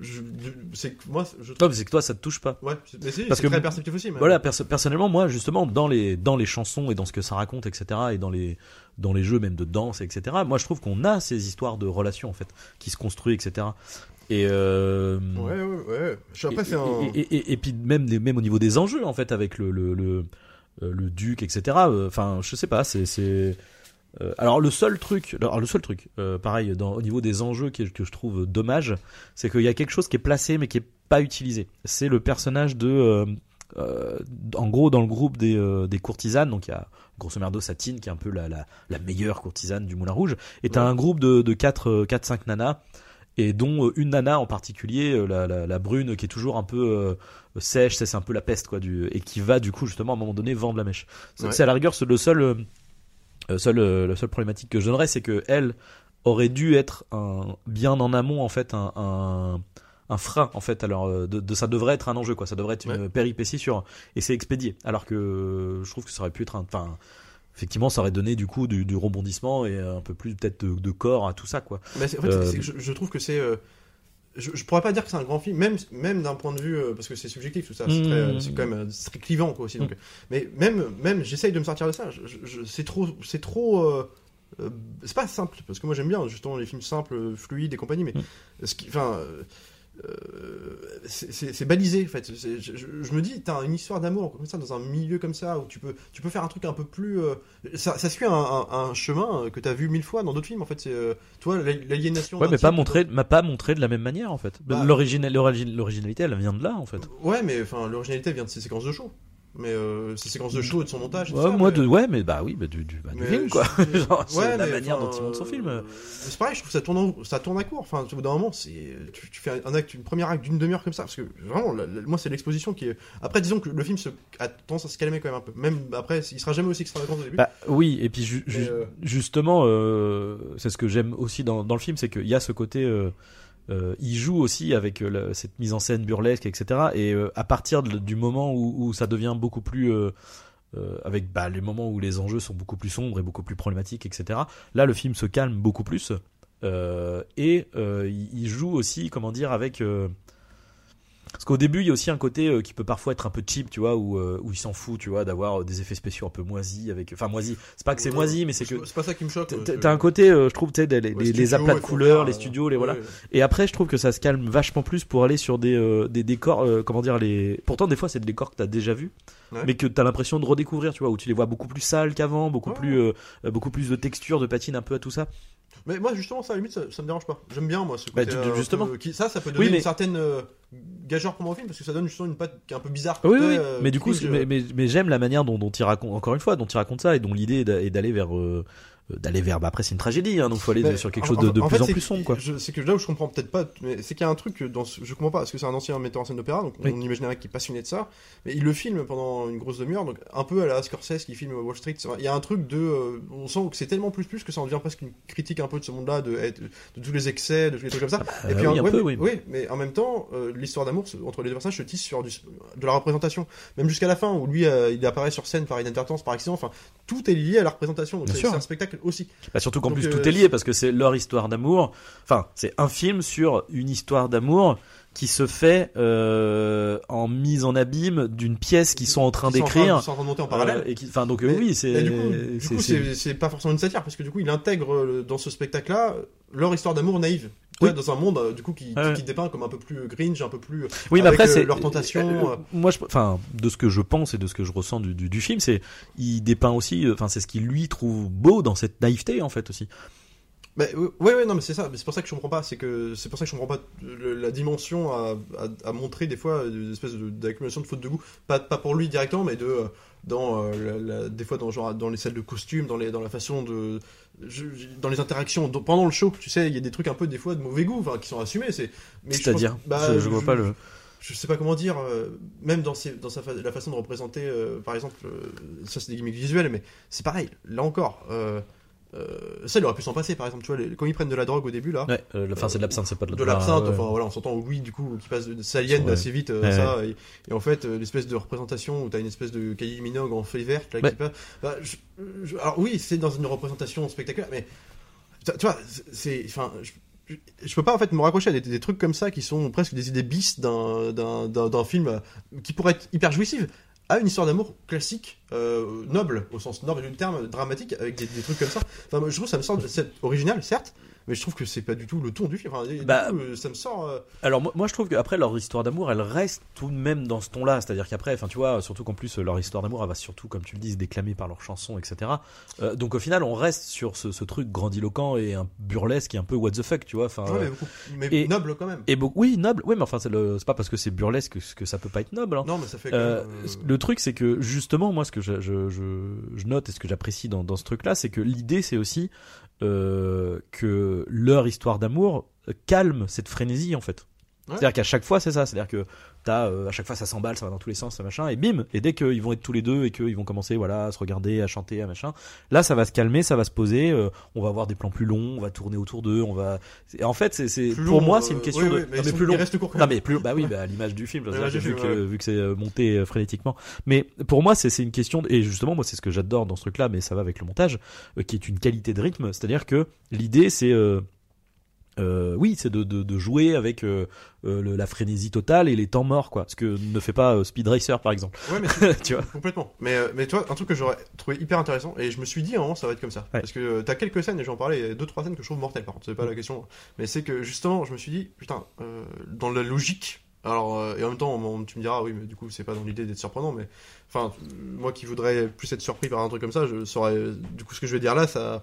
je- c'est que moi, je trouve. c'est que toi, ça te touche pas. Ouais, mais c'est Parce que- très perceptif aussi. mais- Voilà, perso- personnellement, moi, justement, dans les dans les chansons et dans ce que ça raconte, etc., et dans les dans les jeux même de danse, etc. Moi, je trouve qu'on a ces histoires de relations en fait qui se construisent, etc. Et euh, Ouais, ouais, ouais. Je- Après, et, c'est un. et, et- et- et puis même même au niveau des enjeux en fait avec le le le, euh, le duc, etc. euh, Enfin, je sais pas, c'est euh, alors le seul truc, alors le seul truc, euh, pareil, dans, au niveau des enjeux que, que je trouve dommage, c'est qu'il y a quelque chose qui est placé mais qui est pas utilisé. C'est le personnage de, euh, en gros, dans le groupe des, des courtisanes, donc il y a grosso merdo Satine qui est un peu la, la, la meilleure courtisane du Moulin Rouge, et t'as Ouais. un groupe de, de 4 quatre, cinq nanas et dont une nana en particulier, la, la, la brune, qui est toujours un peu euh, sèche, c'est c'est un peu la peste quoi, du, et qui va du coup justement à un moment donné vendre la mèche. C'est Ouais. à la rigueur le seul, seul, euh, la seule problématique que je donnerais, c'est que elle aurait dû être un, bien en amont en fait un, un, un frein en fait. Alors euh, de, de- ça devrait être un enjeu quoi, ça devrait être une péripétie sur et c'est expédié. Alors que euh, je trouve que ça aurait pu être un, enfin effectivement ça aurait donné du coup du, du rebondissement et un peu plus peut-être de, de corps à tout ça quoi. Mais en fait, Euh, que je, je trouve que c'est. euh, je, je pourrais pas dire que c'est un grand film, même, même d'un point de vue. euh, parce que c'est subjectif tout ça. C'est Mmh. c'est quand même euh, très clivant quoi aussi. donc, euh, mais même, même j'essaye de me sortir de ça. Je- je- je- c'est trop. C'est trop. euh, c'est pas simple, parce que moi j'aime bien justement les films simples, fluides et compagnie, mais Mm. qui. Enfin. Euh, c'est- balisé en fait. Je, me dis, t'as une histoire d'amour comme ça dans un milieu comme ça où tu peux, tu peux faire un truc un peu plus. euh, ça, ça suit un, un- un chemin que t'as vu mille fois dans d'autres films en fait. C'est, euh, tu vois, l'al- l'aliénation. Ouais, mais pas montré, m'a pas montré de la même manière en fait. Bah- L'originalité, elle vient de là en fait. Ouais, mais enfin, l'originalité vient de ses séquences de show. Mais euh, ces séquences de show et de son montage. Ouais, ça, moi, mais- de, ouais, mais bah oui, bah, du, du, bah, du film quoi. Genre, Ouais, la manière dont il monte son film. euh, C'est pareil, je trouve que ça tourne, en- ça tourne à court. Enfin, au bout d'un moment, c'est, tu, tu fais un acte, une première acte d'une demi-heure comme ça, parce que vraiment, la- la- moi, c'est l'exposition qui est. Après, disons que le film se, a tendance à se calmer quand même un peu. Même après, il sera jamais aussi extravagant au début. Bah oui, et puis ju- Mais, ju- euh, justement, euh, c'est ce que j'aime aussi dans, dans le film, c'est qu'il y a ce côté, euh, il joue aussi avec euh, cette mise en scène burlesque, etc. Et euh, à partir du moment où, ça devient beaucoup plus, avec bah, les moments où les enjeux sont beaucoup plus sombres et beaucoup plus problématiques, etc. Là, le film se calme beaucoup plus. Et il joue aussi, comment dire, avec. Parce qu'au début, il y a aussi un côté euh, qui peut parfois être un peu cheap, tu vois, où, euh, où il s'en fout, tu vois, d'avoir euh, des effets spéciaux un peu moisis avec. Enfin, moisis. C'est pas que c'est moisi, mais c'est que. C'est pas ça qui me choque. T'as- euh, un côté, euh, je trouve, tu sais, les, ouais, les aplats de couleurs, les studios, les voilà. ouais. Et après, je trouve que ça se calme vachement plus pour aller sur des, euh, des décors, euh, comment dire, les. Pourtant, des fois, c'est des décors que t'as déjà Ouais. mais que t'as l'impression de redécouvrir, tu vois, où tu les vois beaucoup plus sales qu'avant, beaucoup plus, beaucoup plus de texture, de patine un peu à tout ça. Mais moi, justement, ça, à la limite, ça, ça me dérange pas. J'aime bien, moi, ce Bah, côté. euh, justement. un peu- qui- ça, ça peut donner Oui, mais- une certaine euh, gageure pour mon film, parce que ça donne justement une patte qui est un peu bizarre. Oui, oui, euh, mais du coup, c'est- mais, mais, mais j'aime la manière dont, dont il raconte, encore une fois, dont il raconte ça et dont l'idée est d'a- est d'aller vers, euh, d'aller vers, bah après c'est une tragédie, hein, donc faut aller Mais sur quelque en- chose de, de en plus fait, en plus sombre, quoi. C'est que là où je comprends peut-être pas, mais c'est qu'il y a un truc dans ce- je comprends pas, parce que c'est un ancien metteur en scène d'opéra, donc Oui. on imaginerait qu'il est passionné de ça, mais il le filme pendant une grosse demi-heure, donc un peu à la Scorsese qui filme Wall Street. Il y a un truc de, euh, on sent que c'est tellement plus plus que ça en devient presque une critique un peu de ce monde-là, de, de, de tous les excès, de tous les trucs comme ça. Euh, Et puis, oui, un ouais, peu, mais, oui. mais en même temps, euh, l'histoire d'amour entre les deux personnages se tisse sur du, de la représentation. Même jusqu'à la fin, où lui, euh, il apparaît sur scène par inadvertance, par accident. Enfin, tout est lié à la représentation. Donc c'est un spectacle aussi. Bah, surtout qu'en plus euh, tout est lié parce que c'est leur histoire d'amour. Enfin, c'est un film sur une histoire d'amour qui se fait euh, en mise en abîme d'une pièce qu'ils sont en train d'écrire. Ils sont en train de monter en parallèle. Euh, et qui, enfin, donc Mais- oui, c'est. Du coup, c'est- pas forcément une satire parce que du coup, il intègre dans ce spectacle-là leur histoire d'amour naïve. Oui. dans un monde euh, du coup qui, Ouais. qui dépeint comme un peu plus gringe, un peu plus. euh, Oui, mais avec, après, euh, c'est leur tentation, euh, euh. moi, je, enfin, de ce que je pense et de ce que je ressens du, du, du film, c'est il dépeint aussi. Enfin, c'est ce qu'il lui trouve beau dans cette naïveté en fait aussi. Bah, ouais, ouais, non, mais c'est ça. Mais c'est pour ça que je comprends pas. C'est que c'est pour ça que je comprends pas le- la dimension à, à, à montrer des fois euh, des espèces de- d'accumulation de fautes de goût. Pas, pas pour lui directement, mais de dans euh, la- la- des fois dans genre dans les salles de costumes, dans les dans la façon de je- dans les interactions pendant le show. Tu sais, il y a des trucs un peu des fois de mauvais goût, enfin, qui sont assumés. C'est. C'est-à-dire, bah, je, je vois pas le. je sais pas comment dire, euh, même dans, ses, dans sa fa- la façon de représenter, euh, par exemple, euh, ça c'est des gimmicks visuels, mais c'est pareil, là encore, euh, ça il aurait pu s'en passer, par exemple, tu vois, les- quand ils prennent de la drogue au début, là, Ouais, euh, la- enfin, c'est de l'absinthe, c'est pas de, de l'absinthe, ouais. enfin voilà, on s'entend oui, du coup, qui passe de, Salienne Ouais. assez vite, euh, ça, et, et en fait, euh, l'espèce de représentation où t'as une espèce de Kylie Minogue en feuille verte, là, qui passe, bah, je- je- alors oui, c'est dans une représentation spectaculaire, mais tu vois, c'est, enfin, je, je- peux pas en fait me raccrocher à des, des trucs comme ça qui sont presque des idées bis d'un, film euh, qui pourrait être hyper jouissif à une histoire d'amour classique, euh, noble, au sens noble du terme, dramatique, avec des, trucs comme ça. Enfin, je trouve que ça me c'est original, certes, mais je trouve que c'est pas du tout le ton du film. Enfin, du Bah, coup, euh, ça me sort. euh, Alors moi, moi, je trouve qu'après leur histoire d'amour elle reste tout de même dans ce ton là c'est à dire qu'après enfin tu vois surtout qu'en plus leur histoire d'amour elle va surtout comme tu le dis se déclamer par leurs chansons etc Euh, donc au final on reste sur ce, ce truc grandiloquent et un burlesque et un peu what the fuck tu vois enfin ouais, mais, et- noble quand même. et oui noble oui mais enfin c'est le- c'est pas parce que c'est burlesque que, que ça peut pas être noble hein. Non, mais ça fait Euh, Le truc, c'est que justement, moi, ce que je, je, je, je note et ce que j'apprécie dans, dans ce truc-là, c'est que l'idée, c'est aussi que leur histoire d'amour euh, calme cette frénésie, en fait. C'est-à-dire qu'à chaque fois, c'est ça. C'est-à-dire que t'as, euh, à chaque fois, ça s'emballe, ça va dans tous les sens, ça machin, et bim. Et dès qu'ils vont être tous les deux et qu'ils vont commencer, voilà, à se regarder, à chanter, à machin, là, ça va se calmer, ça va se poser. euh, on va avoir des plans plus longs, on va tourner autour d'eux, on va. En fait, c'est, pour long, moi, euh, c'est une question de. mais Non, sont- plus long. restent courts quand Non mais plus bah oui bah à l'image du film, À c'est-à-dire l'image que du vu, que, ouais. vu que c'est euh, monté euh, frénétiquement. Mais pour moi c'est c'est une question de- et justement moi c'est ce que j'adore dans ce truc-là, mais ça va avec le montage, euh, qui est une qualité de rythme, c'est-à-dire que l'idée c'est euh, oui, c'est de, de, de jouer avec euh, euh, le- la frénésie totale et les temps morts, quoi. Ce que ne fait pas Speed Racer, par exemple. Ouais, mais tu vois. Complètement. Mais, mais toi, un truc que j'aurais trouvé hyper intéressant, et je me suis dit, moment, ça va être comme ça. Ouais. Parce que t'as quelques scènes, et j'en parlais, deux, trois scènes que je trouve mortelles, par contre, c'est pas la question. Mais c'est que, justement, je me suis dit, putain, dans la logique, alors, et en même temps, on- tu me diras, oui, mais du coup, c'est pas dans l'idée d'être surprenant, mais, enfin, moi qui voudrais plus être surpris par un truc comme ça, je saurais, du coup, ce que je vais dire là, ça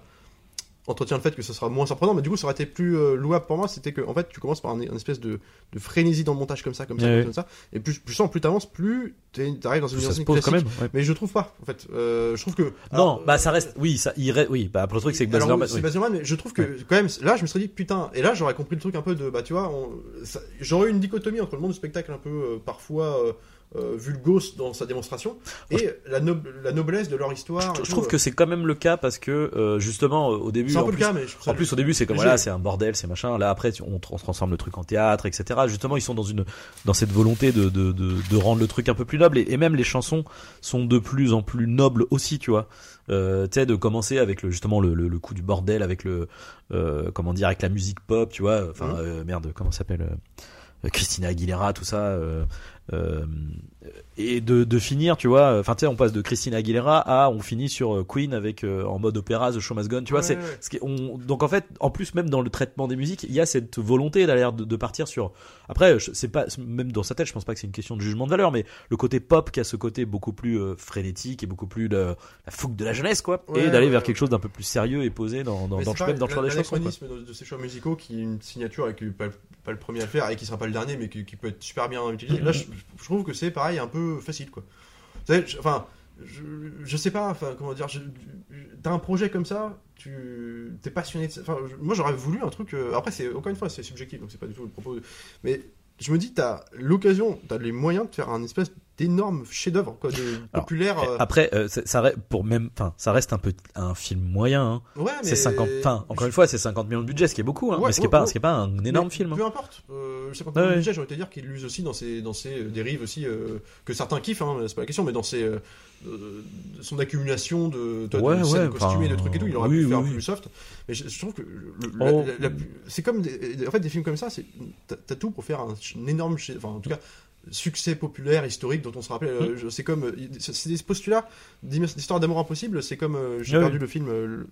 entretient le fait que ce sera moins surprenent, mais du coup, ça aurait été plus euh, louable pour moi, c'était que, en fait, tu commences par un, une espèce de, de frénésie dans le montage comme ça, comme ça, Ouais, comme ça, et plus, plus, plus t'avances, plus t'arrives dans une musique pose quand classique. même. ouais. Mais je trouve pas, en fait. Euh, je trouve que. Non, alors, bah ça reste. Oui, ça irait. Oui, bah après, le truc c'est que Baz Luhrmann- c'est oui. Baz Luhrmann, mais je trouve que quand même, là, je me serais dit putain, et là, j'aurais compris le truc un peu de, bah, tu vois, j'aurais eu une dichotomie entre le monde du spectacle un peu euh, parfois euh, euh, vulgose dans sa démonstration et la, nob- la noblesse de leur histoire. Je, je trouve que c'est quand même le cas parce que euh, justement au début. c'est un en peu le plus- cas, mais je trouve ça- En plus, au début, c'est comme voilà, c'est un bordel, c'est machin. Là, après, on, on transforme le truc en théâtre, etc. Justement, ils sont dans une dans cette volonté de de, de, de rendre le truc un peu plus noble. Et, et même les chansons sont de plus en plus nobles aussi, tu vois. Euh, tu sais, de commencer avec le justement le, le, le coup du bordel, avec le euh, comment dire, avec la musique pop, tu vois. Enfin, euh, merde, comment ça s'appelle euh, Christina Aguilera, tout ça. euh, euh, et de, de finir, tu vois. Enfin, tu sais, on passe de Christina Aguilera à on finit sur euh, Queen avec euh, en mode opéra The Show Must Go On, tu vois. Ouais, c'est on, donc en fait, en plus même dans le traitement des musiques, il y a cette volonté d'aller de, de partir sur. Après, c'est pas même dans sa tête, je pense pas que c'est une question de jugement de valeur, mais le côté pop qui a ce côté beaucoup plus euh, frénétique et beaucoup plus de, la fougue de la jeunesse, quoi, Ouais, et d'aller ouais, vers quelque chose d'un peu plus sérieux et posé dans dans, dans même pas dans le choix des chansons. de, de ces choix musicaux qui est une signature et qui pas, pas le premier à le faire et qui sera pas le dernier mais qui, qui peut être super bien utilisé. Là, je, je trouve que c'est pareil, un peu facile quoi. Je- enfin, je, je sais pas, enfin, comment dire, t'as un projet comme ça, tu t'es passionné de ça. Enfin, moi j'aurais voulu un truc. euh, après, c'est encore une fois, c'est subjectif donc c'est pas du tout le propos. Mais je me dis, t'as l'occasion, t'as les moyens de faire un espèce d'énorme chef-d'œuvre quoi, de Alors, populaire. euh, Après, euh, ça reste pour même, enfin, ça reste un peu un film moyen. Hein. ouais, mais C'est 50, enfin, encore une fois, c'est 50 millions de budget, ce qui est beaucoup, hein, Ouais, mais ce qui est ouais, pas, ce qui est pas un énorme Mais film. hein. Peu importe. Euh, budget, j'aurais été dire qu'il l'use aussi dans ses, dans ses euh, dérives aussi, euh, que certains kiffent, hein, c'est pas la question, mais dans ses, son accumulation de, de, de scènes costumées, de trucs et tout, il aurait oui, pu faire oui, plus oui. soft. Mais je, je trouve que Oh. c'est comme des, en fait des films comme ça, c'est t'as tout pour faire un, un énorme, enfin en tout cas succès populaire historique dont on se rappelle. Mm. euh, c'est comme euh, c'est des postulats d'histoire d'amour impossible. C'est comme euh, j'ai Ah perdu oui. le film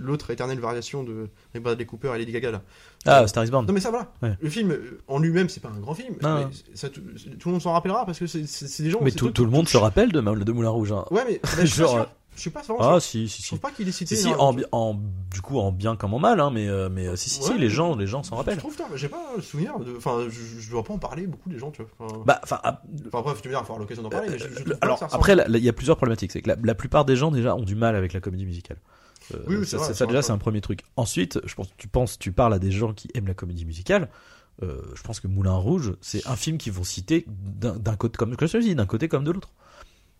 l'autre éternelle variation de Bradley Cooper et Lady Gaga là. Ah, Star is Born. Non mais ça voilà. Ouais. Le film en lui-même c'est pas un grand film. Mais ça, tout, tout le monde s'en rappellera parce que c'est des gens. Mais tout, tout le monde se rappelle de, de Moulin Rouge. hein. Ouais mais Genre. Je suis pas vraiment Ah, sûr. si, si, Je si. trouve pas qu'il est cité. Si, si, en, du coup, en bien comme en mal, hein, mais, euh, mais euh, si, si, si, les gens, les gens s'en Je rappellent. trouve putain, j'ai pas le souvenir. Enfin, je, je dois pas en parler beaucoup des gens, tu vois. Enfin, Bah, enfin, enfin, bref, tu avoir l'occasion d'en parler. mais je, je trouve le- pas alors ça après, il y a plusieurs problématiques. C'est que la, la plupart des gens déjà ont du mal avec la comédie musicale. Euh, Oui, oui, ça, c'est vrai, ça, déjà, c'est un premier truc. Ensuite, je pense, tu penses, tu parles à des gens qui aiment la comédie musicale. Euh, je pense que Moulin Rouge, c'est un film qu'ils vont citer d'un d'un côté comme comme je te dis, d'un côté comme de l'autre.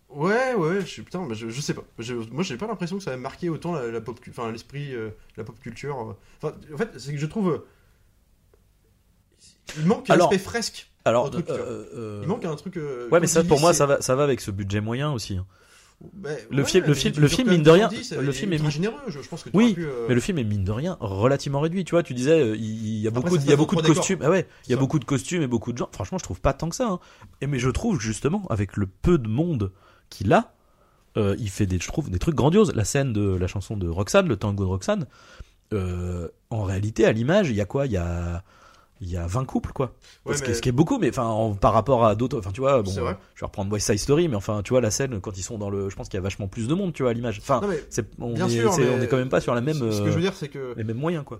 Ouais, ouais, je suis putain, mais je, je sais pas. Je- moi, j'ai pas l'impression que ça a marqué autant la, la pop, enfin l'esprit, euh, la pop culture. euh. Enfin, en fait, c'est que je trouve, euh, il manque un Alors, aspect fresque. Alors, Un truc, euh, euh, Il manque un truc. ouais, mais ça, pour moi, ça va, ça va avec ce budget moyen aussi. hein. bah, Le ouais, film- le film- le film, mine de rien, 70, le film est généreux. Je, je pense que Oui, pu, euh, Mais le film est mine de rien relativement réduit, tu vois. Tu disais, il y a beaucoup, il y a beaucoup de costumes. Ah ouais, il y a Ça. beaucoup de costumes et beaucoup de gens. Franchement, je trouve pas tant que ça. hein. Et mais je trouve justement avec le peu de monde qu'il a, euh, il fait des, je trouve, des trucs grandioses. La scène de la chanson de Roxane, le tango de Roxane. euh, en réalité, à l'image, il y a quoi? Il y a il y a 20 couples quoi. Ouais, ce, qui, ce qui est beaucoup mais enfin en- par rapport à d'autres enfin tu vois bon euh, je vais reprendre West Side Story mais enfin tu vois la scène quand ils sont dans le je pense qu'il y a vachement plus de monde tu vois à l'image enfin Non, mais c'est on, est, sûr, c'est- mais on est quand même pas sur la même ce que euh, je veux dire, c'est que les mêmes moyens quoi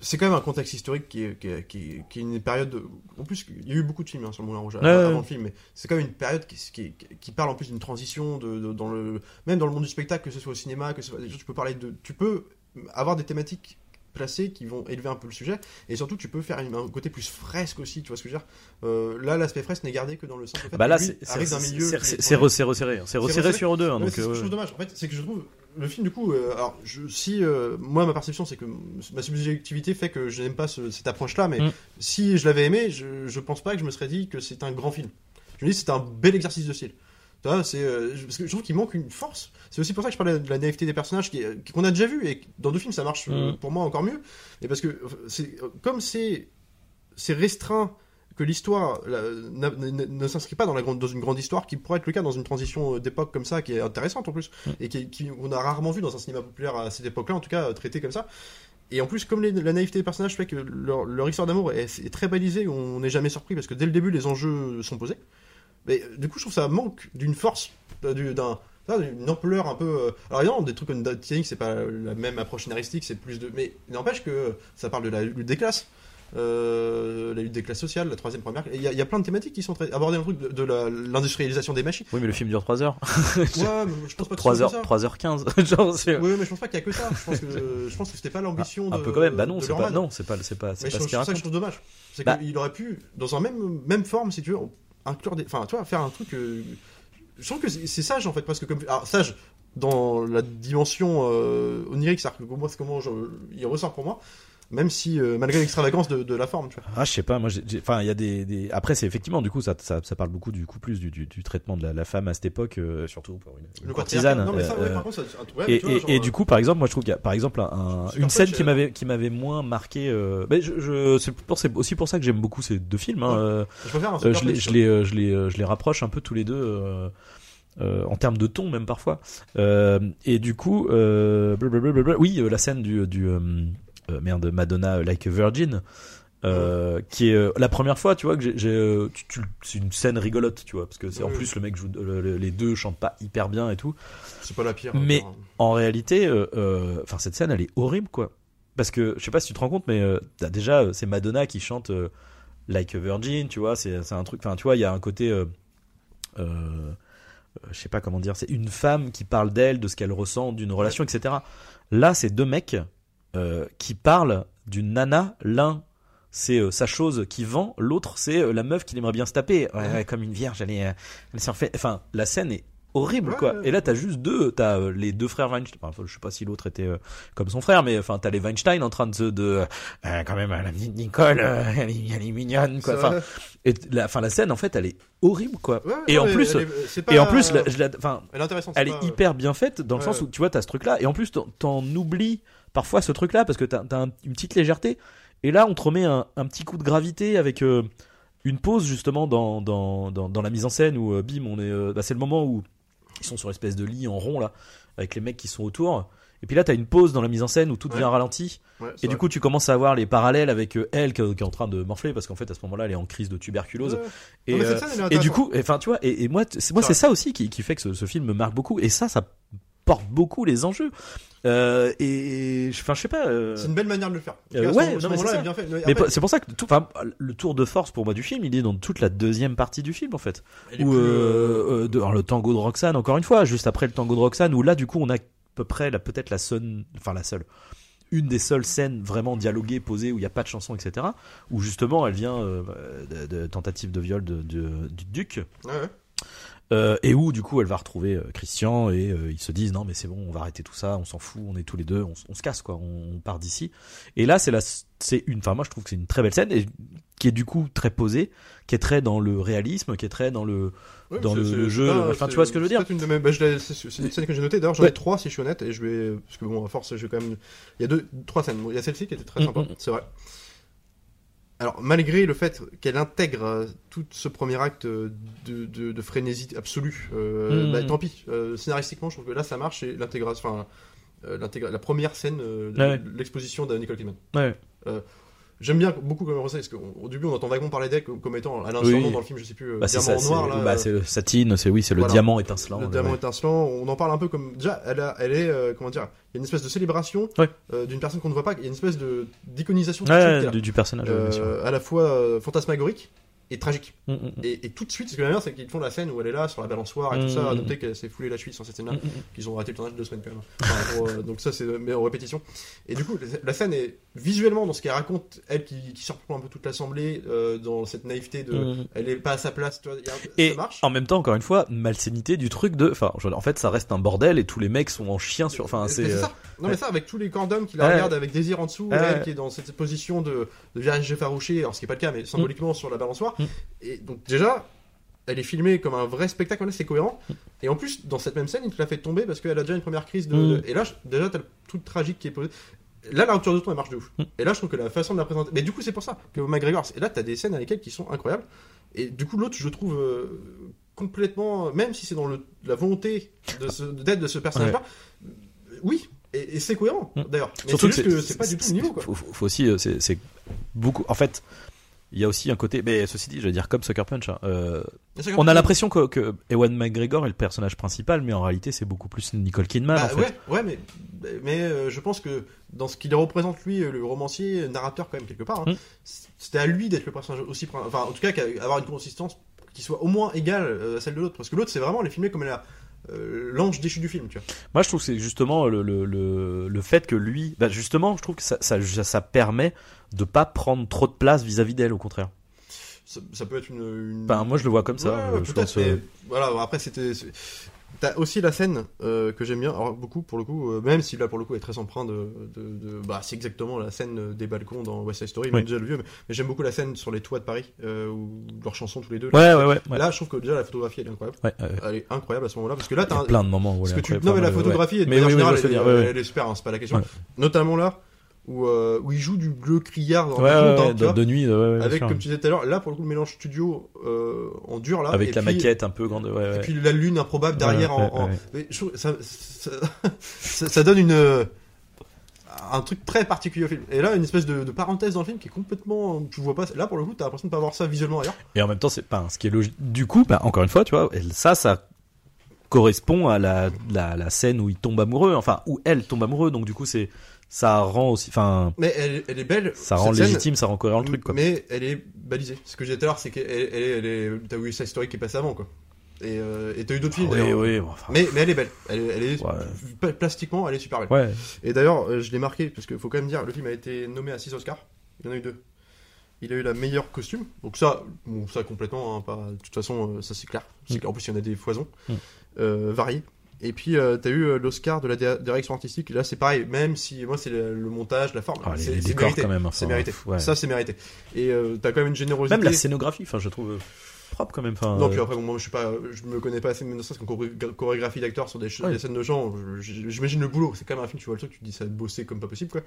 c'est quand même un contexte historique qui est, qui est, qui est- qui est une période. de- En plus, il y a eu beaucoup de films hein, sur le Moulin Rouge Ouais, avant ouais. le film, mais c'est quand même une période qui, qui, qui parle en plus d'une transition de, de- dans le même dans le monde du spectacle, que ce soit au cinéma, que ce soit, tu peux parler de, tu peux avoir des thématiques placées qui vont élever un peu le sujet, et surtout tu peux faire un côté plus fresque aussi, tu vois ce que je veux dire. Euh, là, l'aspect fresque n'est gardé que dans le sens. bah là c'est resserré c'est resserré resserré. sur eux deux hein, Ouais, donc c'est ce que euh, je trouve dommage. En fait, c'est que je trouve le film du coup. euh, alors, je, si euh, moi ma perception c'est que ma subjectivité fait que je n'aime pas ce- cette approche-là, mais Mm. si je l'avais aimé, je, je pense pas que je me serais dit que c'est un grand film. Je me dis que c'est un bel exercice de style. C'est euh, je- parce que je trouve qu'il manque une force. C'est aussi pour ça que je parlais de la naïveté des personnages qui- qu'on a déjà vu et dans deux films ça marche euh, Mhm. pour moi encore mieux. Mais parce que euh, c'est comme c'est c'est restreint que l'histoire ne, s'inscrit pas dans, la grande, dans une grande histoire qui pourrait être le cas dans une transition euh, d'époque comme ça qui est intéressante en plus Mm. et qui, qui- on a rarement vu dans un cinéma populaire à cette époque-là en tout cas euh, traité comme ça et en plus comme les- la naïveté des personnages fait que leur, leur histoire d'amour est, est très balisée on n'est jamais surpris parce que dès le début les enjeux sont posés mais euh, du coup je trouve que ça manque d'une force euh, du- d'un une ampleur un peu euh, alors évidemment des trucs comme Titanic c'est pas la même approche scénaristique c'est plus de mais n'empêche que ça parle de la lutte des classes euh, la lutte des classes sociales, la troisième première. Il y, a- il y a plein de thématiques qui sont très abordées un truc de, de l'industrialisation des machines. Oui, mais le film dure 3 heures. Ouais, mais je pense pas que 3 ce soit heures, que ça. 3h15. Genre. Oui, mais je pense pas qu'il y a que ça. Je pense que je pense que c'était pas l'ambition un de peu quand même. Bah non, c'est pas, Lorman. non, c'est pas, c'est pas, c'est pas ce qu'il trouve ça que je raconte. trouve dommage. C'est Bah. qu'il aurait pu, dans un même, même forme, si tu veux, inclure des. Enfin, tu vois, faire un truc. euh, Je trouve que c'est sage en fait, parce que comme. Alors, sage dans la dimension euh, onirique, c'est-à-dire que moi, comment il ressort pour moi, même si, euh, malgré l'extravagance de, de la forme, tu vois. Ah, je sais pas, moi, enfin, il y a des, des... après, c'est effectivement, du coup, ça, ça, ça parle beaucoup du coup plus du, du, du traitement de la, la femme à cette époque, euh, surtout pour une, une courtisane. patriarcat. Non, mais ça, ouais, euh, par contre, ça- ouais, mais et, tu vois, et, genre, et du coup, par exemple, moi, je trouve qu'il y a, par exemple, un, une scène qui m'avait, qui m'avait moins marqué. Mais je, je, c'est aussi pour ça que j'aime beaucoup ces deux films. Hein. Ouais. je préfère un Super je, les, je, les, je, les, je les rapproche un peu tous les deux euh, en termes de ton, même parfois. Euh, et du coup, euh, blablabla, oui, la scène du, du merde, Madonna euh, Like a Virgin. Euh, qui est euh, la première fois tu vois que j'ai, euh, c'est une scène rigolote tu vois parce que c'est en Oui. plus le mec joue le- le- les deux chantent pas hyper bien et tout C'est pas la pire. Mais- hein. en réalité, euh, euh, enfin cette scène, elle est horrible, quoi. Parce que je sais pas si tu te rends compte, mais euh, déjà euh, c'est Madonna qui chante euh, Like a Virgin, tu vois. C'est un truc. Enfin, tu vois, il y a un côté. Euh, euh, euh, je sais pas comment dire. C'est une femme qui parle d'elle, de ce qu'elle ressent, d'une relation, etc. Là, c'est deux mecs euh, qui parlent d'une nana. L'un c'est euh, sa chose qui vend, l'autre c'est euh, la meuf qu'il aimerait bien se taper. Ouais, ouais, comme une vierge, elle est, elle s'en fait. Enfin, la scène est horrible quoi. Et là, t'as juste deux, t'as euh, les deux frères Weinstein. Enfin, je sais pas si l'autre était euh, comme son frère, mais enfin, t'as les Weinstein en train de se de euh, quand même la petite Nicole, elle, est, elle est mignonne quoi. Enfin, et la, enfin, la scène en fait, elle est horrible quoi. Ouais, et non, en plus, est- pas- et en plus, enfin, elle est elle est hyper bien faite dans le sens où tu vois t'as ce truc là et en plus t'en oublies parfois ce truc là parce que t'as as une petite légèreté et là on te remet un, un petit coup de gravité avec euh, une pause justement dans, dans, dans, dans la mise en scène où euh, bim on est euh, bah, c'est le moment où ils sont sur une espèce de lit en rond là avec les mecs qui sont autour et puis là t'as une pause dans la mise en scène où tout devient Ouais. ralenti Ouais, et du vrai. coup tu commences à avoir les parallèles avec elle qui, est en train de morfler parce qu'en fait à ce moment là elle est en crise de tuberculose Ouais. et, Non, scène, et du coup, enfin, tu vois, et, et moi, c'est moi, C'est c'est ça aussi qui, qui fait que ce, ce film me marque beaucoup. Et ça, ça porte beaucoup les enjeux. Euh, et, enfin, je sais pas. euh, C'est une belle manière de le faire. Euh, ouais, ce- non, ce mais c'est bien fait. mais après, c'est pour ça que tout, enfin, le tour de force pour moi du film, il est dans toute la deuxième partie du film en fait. Ou plus, euh, euh, de- alors, le tango de Roxane, encore une fois, juste après le tango de Roxane, où là, du coup, on a à peu près la peut-être la seule, enfin la seule, une des seules scènes vraiment dialoguées, posées, où il n'y a pas de chanson, etc. Où justement, elle vient euh, de, de tentative de viol de, de- du duc. ouais. Euh, et où du coup elle va retrouver euh, Christian et euh, ils se disent non mais c'est bon on va arrêter tout ça on s'en fout on est tous les deux on, se casse quoi on, on part d'ici et là c'est la c'est une enfin moi je trouve que c'est une très belle scène et qui est du coup très posée qui est très dans le réalisme qui est très dans le Ouais, dans le- jeu, pas- enfin, tu vois ce que je veux dire? une de mes- bah, je C'est une scène que j'ai notée. D'ailleurs, j'en Ouais. ai trois si je suis honnête. Et je vais. Parce que bon, à force, je vais quand même. Il y a deux, trois scènes. Il y a celle-ci qui était très Mm, sympa, mm. c'est vrai. Alors, malgré le fait qu'elle intègre euh, tout ce premier acte euh, de, de, de frénésie absolue, euh, bah, tant pis. Euh, scénaristiquement, je trouve que là, ça marche. Et l'intégration. La première scène, de- Ouais. de l'exposition de Nicole Kidman. ouais J'aime bien beaucoup comme ça, parce qu'au début, on entend vaguement parler d'elle comme comme étant Oui. Sornon dans le film, je sais plus, euh, bah c'est Diamant ça en noir. là, bah, euh, c'est le satine c'est oui c'est le Voilà. diamant étincelant le diamant ouais. étincelant, on en parle un peu comme déjà, elle, a- elle est euh, comment dire, il y a une espèce de célébration Ouais. euh, d'une personne qu'on ne voit pas, il y a une espèce de d'iconisation Ouais, du, du personnage. Euh, à la fois fantasmagorique et tragique. Mm, mm, mm. Et, et tout de suite, ce que j'aime bien, c'est qu'ils font la scène où elle est là sur la balançoire et tout ça. À noter qu'elle s'est foulée la cheville sur cette scène-là, qu'ils ont raté le tournage de deux semaines quand même. Enfin, pour, euh, donc ça, c'est mais en répétition. Et du coup, la scène est visuellement dans ce qu'elle raconte, elle qui, qui surprend un peu toute l'assemblée euh, dans cette naïveté de, elle est pas à sa place. Tu vois, un- Et ça marche. en même temps, encore une fois, malsénité du truc de. Enfin, en fait, ça reste un bordel et tous les mecs sont en chien sur. Enfin, c'est. euh. Non, mais ça, avec tous les corps d'hommes qui la Ouais. regardent avec désir en dessous, Ouais. elle qui est dans cette position de, de virage effarouché, alors ce qui n'est pas le cas, mais symboliquement sur la balançoire. Mm. Et donc, déjà, elle est filmée comme un vrai spectacle, là c'est cohérent. Et en plus, dans cette même scène, il te la fait tomber parce qu'elle a déjà une première crise de. Mm. Et là, je- déjà, t'as le truc tragique qui est posé. Là, la rupture de ton, elle marche de ouf. Mm. Et là, je trouve que la façon de la présenter. Mais du coup, c'est pour ça que McGregor. Et là, t'as des scènes avec elle qui sont incroyables. Et du coup, l'autre, je trouve euh, complètement. Même si c'est dans le, la volonté de ce- d'être de ce personnage-là, oui. Et, et c'est cohérent, Mm. d'ailleurs. Surtout que c'est pas du tout le niveau, quoi. Faut, faut- aussi, euh, c'est beaucoup. En fait, il y a aussi un côté. Mais ceci dit, je veux dire comme Sucker Punch. hein, euh, on a l'impression que, que Ewan McGregor est le personnage principal, mais en réalité, c'est beaucoup plus Nicole Kidman. Bah, en fait. ouais, ouais, mais, mais euh, je pense que dans ce qu'il représente lui, euh, le romancier, narrateur quand même quelque part, hein, Mm. c'était à lui d'être le personnage aussi, enfin en tout cas avoir une consistance qui soit au moins égale à celle de l'autre, parce que l'autre c'est vraiment les filmer comme la euh, l'ange déchu du film, tu vois. Moi, je trouve que c'est justement le, le, le, le fait que lui, bah, justement, je trouve que ça, ça, ça permet de pas prendre trop de place vis-à-vis d'elle, au contraire. Ça, ça peut être une. une- Enfin, moi, je le vois comme ça. Ouais, euh, ouais, je peut-être, pense, mais euh, voilà, après c'était. T'as aussi la scène euh, que j'aime bien, alors beaucoup pour le coup, euh, même si là pour le coup est très empreinte de, de, de- bah c'est exactement la scène euh, des balcons dans West Side Story, Oui. même déjà le vieux, mais, mais j'aime beaucoup la scène sur les toits de Paris euh, où leurs chansons tous les deux. Ouais, ouais, ouais. ouais. Là, je trouve que déjà la photographie elle est incroyable, Ouais, elle est incroyable à ce moment-là parce que là t'as plein de moments où elle que est tu... incroyable. non mais la photographie de Mais oui, veux elle, elle est super, hein, c'est pas la question. Notamment là où, euh, où il joue du bleu criard dans Ouais, ouais, de, de nuit, avec comme tu disais tout à l'heure, là pour le coup le mélange studio euh, en dur là avec et la puis- maquette un peu grande. Et puis la lune improbable derrière en, en-. Mais je ça, ça, ça- ça donne une euh, un truc très particulier au film. Et là, une espèce de, de parenthèse dans le film qui est complètement. Tu vois pas. Là, pour le coup, t'as l'impression de pas voir ça visuellement ailleurs. Et en même temps, c'est pas ce qui est logique. Du coup, bah, encore une fois, tu vois, ça, ça correspond à la, la, la scène où il tombe amoureux, enfin où elle tombe amoureux. Donc du coup, c'est ça rend aussi, enfin, Mais elle, elle est belle. ça rend scène, légitime, ça rend cohérent le truc, quoi. Mais elle est balisée. Ce que j'ai dit tout à l'heure, c'est qu'elle elle, elle est. T'as eu sa story qui est passée avant, quoi. Et euh, t'as eu d'autres films. oui, d'ailleurs. oui, bon, enfin, Mais, mais elle est belle. Elle, est- elle est Ouais. pla- plastiquement, elle est super belle. ouais. Et d'ailleurs, euh, je l'ai marqué parce qu'il faut quand même dire, le film a été nommé à 6 Oscars. Il y en a eu deux. Il a eu la meilleure costume. Donc ça, bon, ça complètement, hein, pas. De toute façon, euh, ça c'est clair. Mm. clair. En plus, il y en a des foisons Mm. euh, variées. Et puis, euh, t'as eu euh, l'Oscar de la direction artistique. Là, c'est pareil. Même si moi, c'est le, le montage, la forme. Ah, c'est les c'est décors mérité. quand même. C'est enfin, mérité. ouais. Ça, c'est mérité. Et euh, t'as quand même une générosité. Même la scénographie, enfin, je trouve euh, propre quand même. Enfin, Non, euh, puis après, bon, moi, je suis pas, je me connais pas assez, mais ne serait-ce qu'en choré- chorégraphie d'acteurs sur des, Ouais. des scènes de gens, j'imagine le boulot. C'est quand même un film, tu vois le truc, tu te dis ça a bossé comme pas possible, quoi.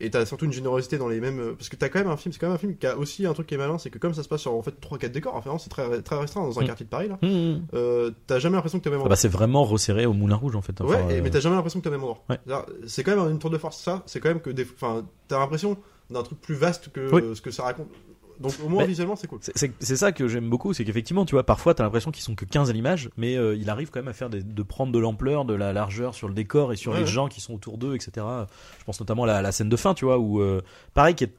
Et t'as surtout une générosité dans les mêmes, parce que t'as quand même un film, c'est quand même un film qui a aussi un truc qui est malin, c'est que comme ça se passe sur en fait 3-4 décors, enfin, c'est très, très restreint dans un Mm. quartier de Paris, là, hum. euh, t'as jamais l'impression que t'es même Ah bah, c'est vraiment resserré au Moulin Rouge en fait. Ouais, Enfin, et- euh, mais t'as jamais l'impression que t'es même endroit. Ouais. C'est quand même une tour de force, ça, c'est quand même que des, enfin, t'as l'impression d'un truc plus vaste que Oui. ce que ça raconte. Donc au moins Mais- visuellement, c'est cool. C'est- ça que j'aime beaucoup, c'est qu'effectivement, tu vois, parfois t'as l'impression qu'ils sont que 15 à l'image, mais euh, il arrive quand même à faire des- de prendre de l'ampleur, de la largeur sur le décor et sur Ouais, les ouais. gens qui sont autour d'eux, etc. Je pense notamment à la, la scène de fin, tu vois, où euh, pareil, qui est,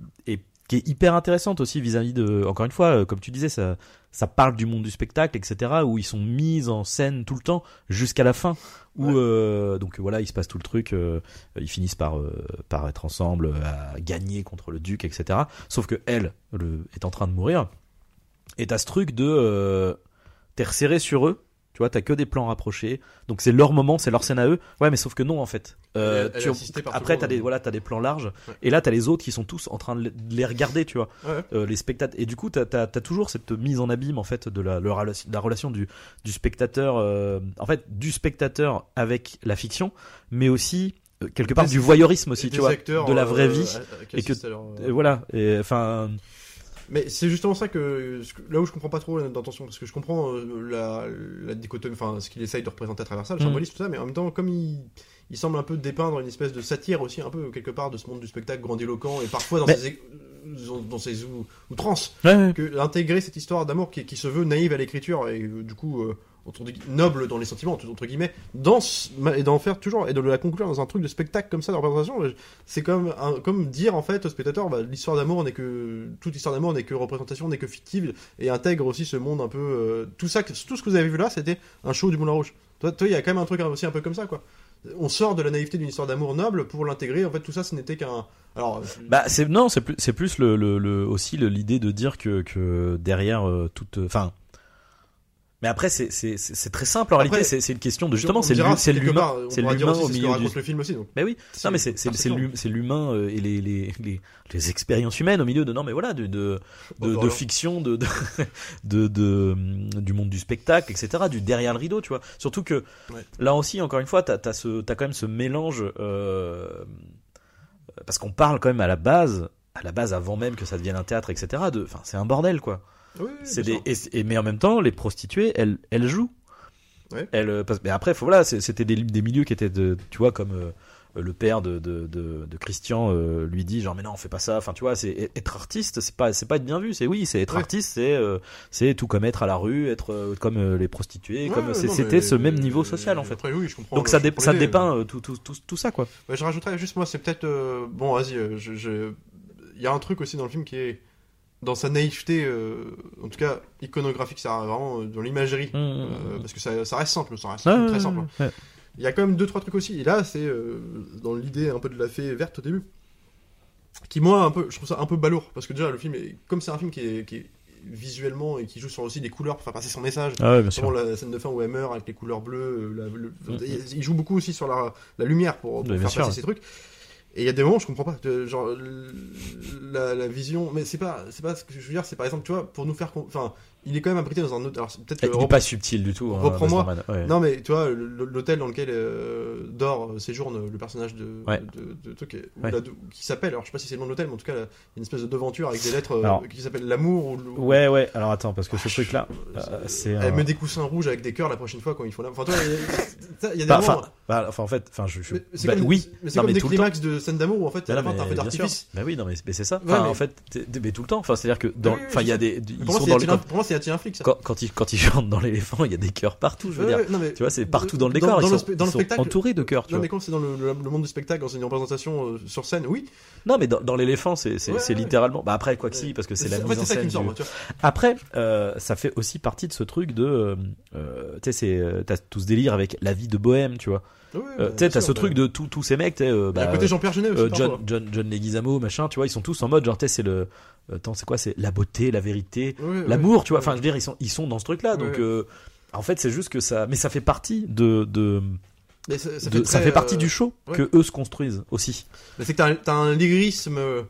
qui est hyper intéressante aussi vis-à-vis de, encore une fois, euh, comme tu disais, ça, ça parle du monde du spectacle, etc. Où ils sont mis en scène tout le temps jusqu'à la fin, où Ouais. euh, donc voilà, il se passe tout le truc, euh, ils finissent par euh, par être ensemble, à gagner contre le duc, etc. Sauf que elle le, est en train de mourir. Et t'as ce truc de. t'es resserré sur eux, tu vois, t'as que des plans rapprochés. Donc c'est leur moment, c'est leur scène à eux. Ouais, mais sauf que non, en fait. Euh, Elle est- elle tu- après, t'as des, voilà, t'as des plans larges. Ouais. Et là, t'as les autres qui sont tous en train de les- de les regarder, tu vois. Ouais. Euh, les spectateurs. Et du coup, t'as as, toujours cette mise en abîme, en fait, de la, la relation du, du spectateur. euh, en fait, du spectateur avec la fiction, mais aussi. euh, quelque part Des- du voyeurisme aussi, tu vois, de la vraie euh, vie. et que- leur- voilà. Et enfin, Mais c'est justement ça que là où je comprends pas trop d'intention parce que je comprends euh, la, la dichotomie, enfin ce qu'il essaye de représenter à travers ça, le Mhm. symbolisme tout ça, mais en même temps comme il, il semble un peu dépeindre une espèce de satire aussi un peu quelque part de ce monde du spectacle grandiloquent et parfois dans Mais- ses dans, ses outrances ouais, ouais. que intégrer cette histoire d'amour qui, qui se veut naïve à l'écriture et euh, du coup euh, noble dans les sentiments entre guillemets dans et d'en faire toujours et de la conclure dans un truc de spectacle comme ça de représentation c'est comme comme dire en fait au spectateur bah, l'histoire d'amour n'est que toute histoire d'amour n'est que représentation n'est que fictive et intègre aussi ce monde un peu euh, tout ça tout ce que vous avez vu là c'était un show du Moulin Rouge. Toi il y a quand même un truc aussi un peu comme ça quoi. On sort de la naïveté d'une histoire d'amour noble pour l'intégrer en fait tout ça ce n'était qu'un alors Bah c'est non, c'est plus c'est plus le, aussi l'idée de dire que que derrière euh, toute enfin Mais après, c'est c'est très simple en Après, réalité. C'est c'est une question de justement, c'est l'humain, c'est l'humain au milieu du. le film aussi. Donc. Mais oui, C'est non mais c'est c'est l'humain euh, et les les les les expériences humaines au milieu de non mais voilà de de de, de voilà. fiction de de, de de hum, du monde du spectacle etc du derrière le rideau tu vois surtout que Ouais. là aussi encore une fois t'as t'as ce t'as quand même ce mélange euh, parce qu'on parle quand même à la base à la base avant même que ça devienne un théâtre etc de enfin c'est un bordel quoi Oui, c'est des et, et- mais en même temps les prostituées elles elles jouent Ouais. elles euh, parce- mais après faut voilà c'était des, des milieux qui étaient de tu vois comme euh, le père de, de, de, de Christian euh, lui dit genre mais non on fait pas ça enfin tu vois c'est être artiste c'est pas c'est pas être bien vu c'est oui c'est être Ouais. artiste c'est euh, c'est tout comme être à la rue être comme les prostituées Ouais, comme c'était ce même niveau social en fait Après, oui, je comprends. donc ça, dé- ça dépeint tout, tout, tout, tout ça quoi je rajouterais juste moi, c'est peut-être bon. Vas-y, je, je- il y a un truc aussi dans le film qui est dans sa naïveté, euh, en tout cas iconographique, ça vraiment euh, dans l'imagerie, Mmh, mmh, euh, mmh. parce que ça, ça reste simple, ça reste très simple. ouais. Il y a quand même deux trois trucs aussi. Et là, c'est euh, dans l'idée un peu de la fée verte au début, qui moi un peu, je trouve ça un peu balourd, parce que déjà le film, est, comme c'est un film qui est, qui est visuellement et qui joue sur aussi des couleurs pour faire passer son message. ah ouais bien sûr la scène de fin où elle meurt avec les couleurs bleues. la- le- il- joue beaucoup aussi sur la, la lumière pour, pour faire passer ces trucs. Et il y a des moments où je comprends pas. genre, la, la vision. Mais c'est pas, c'est pas ce que je veux dire. C'est par exemple, tu vois, pour nous faire. Enfin, il est quand même abrité dans un autre. Alors, peut-être. il n'est pas subtil du tout hein, Reprends-moi. Ouais. Non, mais tu vois, l'hôtel dans lequel euh, dort, euh, séjourne le personnage de. Ouais. de, de, truc, euh, ou Ouais. la- qui s'appelle. Alors, je sais pas si c'est le nom de l'hôtel, mais en tout cas, il y a une espèce de devanture avec des lettres euh, qui s'appelle l'amour. ou le- ouais ouais alors attends parce que ce Ah, truc là euh, c'est Elle un- met des coussins rouges avec des cœurs la prochaine fois quand il faut la. Enfin, toi, il y a- des Bah, moments. enfin, bah, enfin, en fait, enfin, je, je- Mais c'est bah, comme, oui, mais c'est non, comme des climax de scènes d'amour où en fait Mais la fin t'as un sûr. d'artifice. Bah oui, non, mais, c'est ça. En fait, mais tout le temps. Enfin, c'est-à-dire que dans, enfin, il y a des, ils sont dans le, quand, c'est ça. quand, quand ils, quand ils chantent dans l'éléphant, il y a des cœurs partout. Je veux Ouais, dire, ouais, non, mais- tu vois, c'est partout dans le décor. dans ils le sont, spe- dans le ils sont spectacle- entourés de cœurs. Tu Non vois. mais quand c'est dans le, monde du spectacle, dans une représentation euh, sur scène, oui. Non, mais dans, dans l'éléphant, c'est, c'est, Ouais, c'est littéralement. Bah après, quoi que si, parce que c'est la mise en c'est scène. du-. Après, euh, ça fait aussi partie de ce truc de, euh, tu sais, c'est, t'as tout ce délire avec la vie de bohème, tu vois. Euh, bah, tu sais, t'as ce bah, truc de tous ces mecs, tu y a bah, côté Jean-Pierre Jeunet aussi. euh. John, John, John Leguizamo, machin, tu vois, ils sont tous en mode, genre, tu c'est le, attends, c'est quoi, c'est la beauté, la vérité, l'amour, tu vois. Enfin, je veux dire, ils sont, ils sont dans ce truc-là, donc, euh, en fait, c'est juste que ça, mais ça fait partie de, de, Mais ça, ça de- fait, ça très, fait partie euh, du show ouais. que eux se construisent aussi. C'est que t'as un- un lyrisme euh,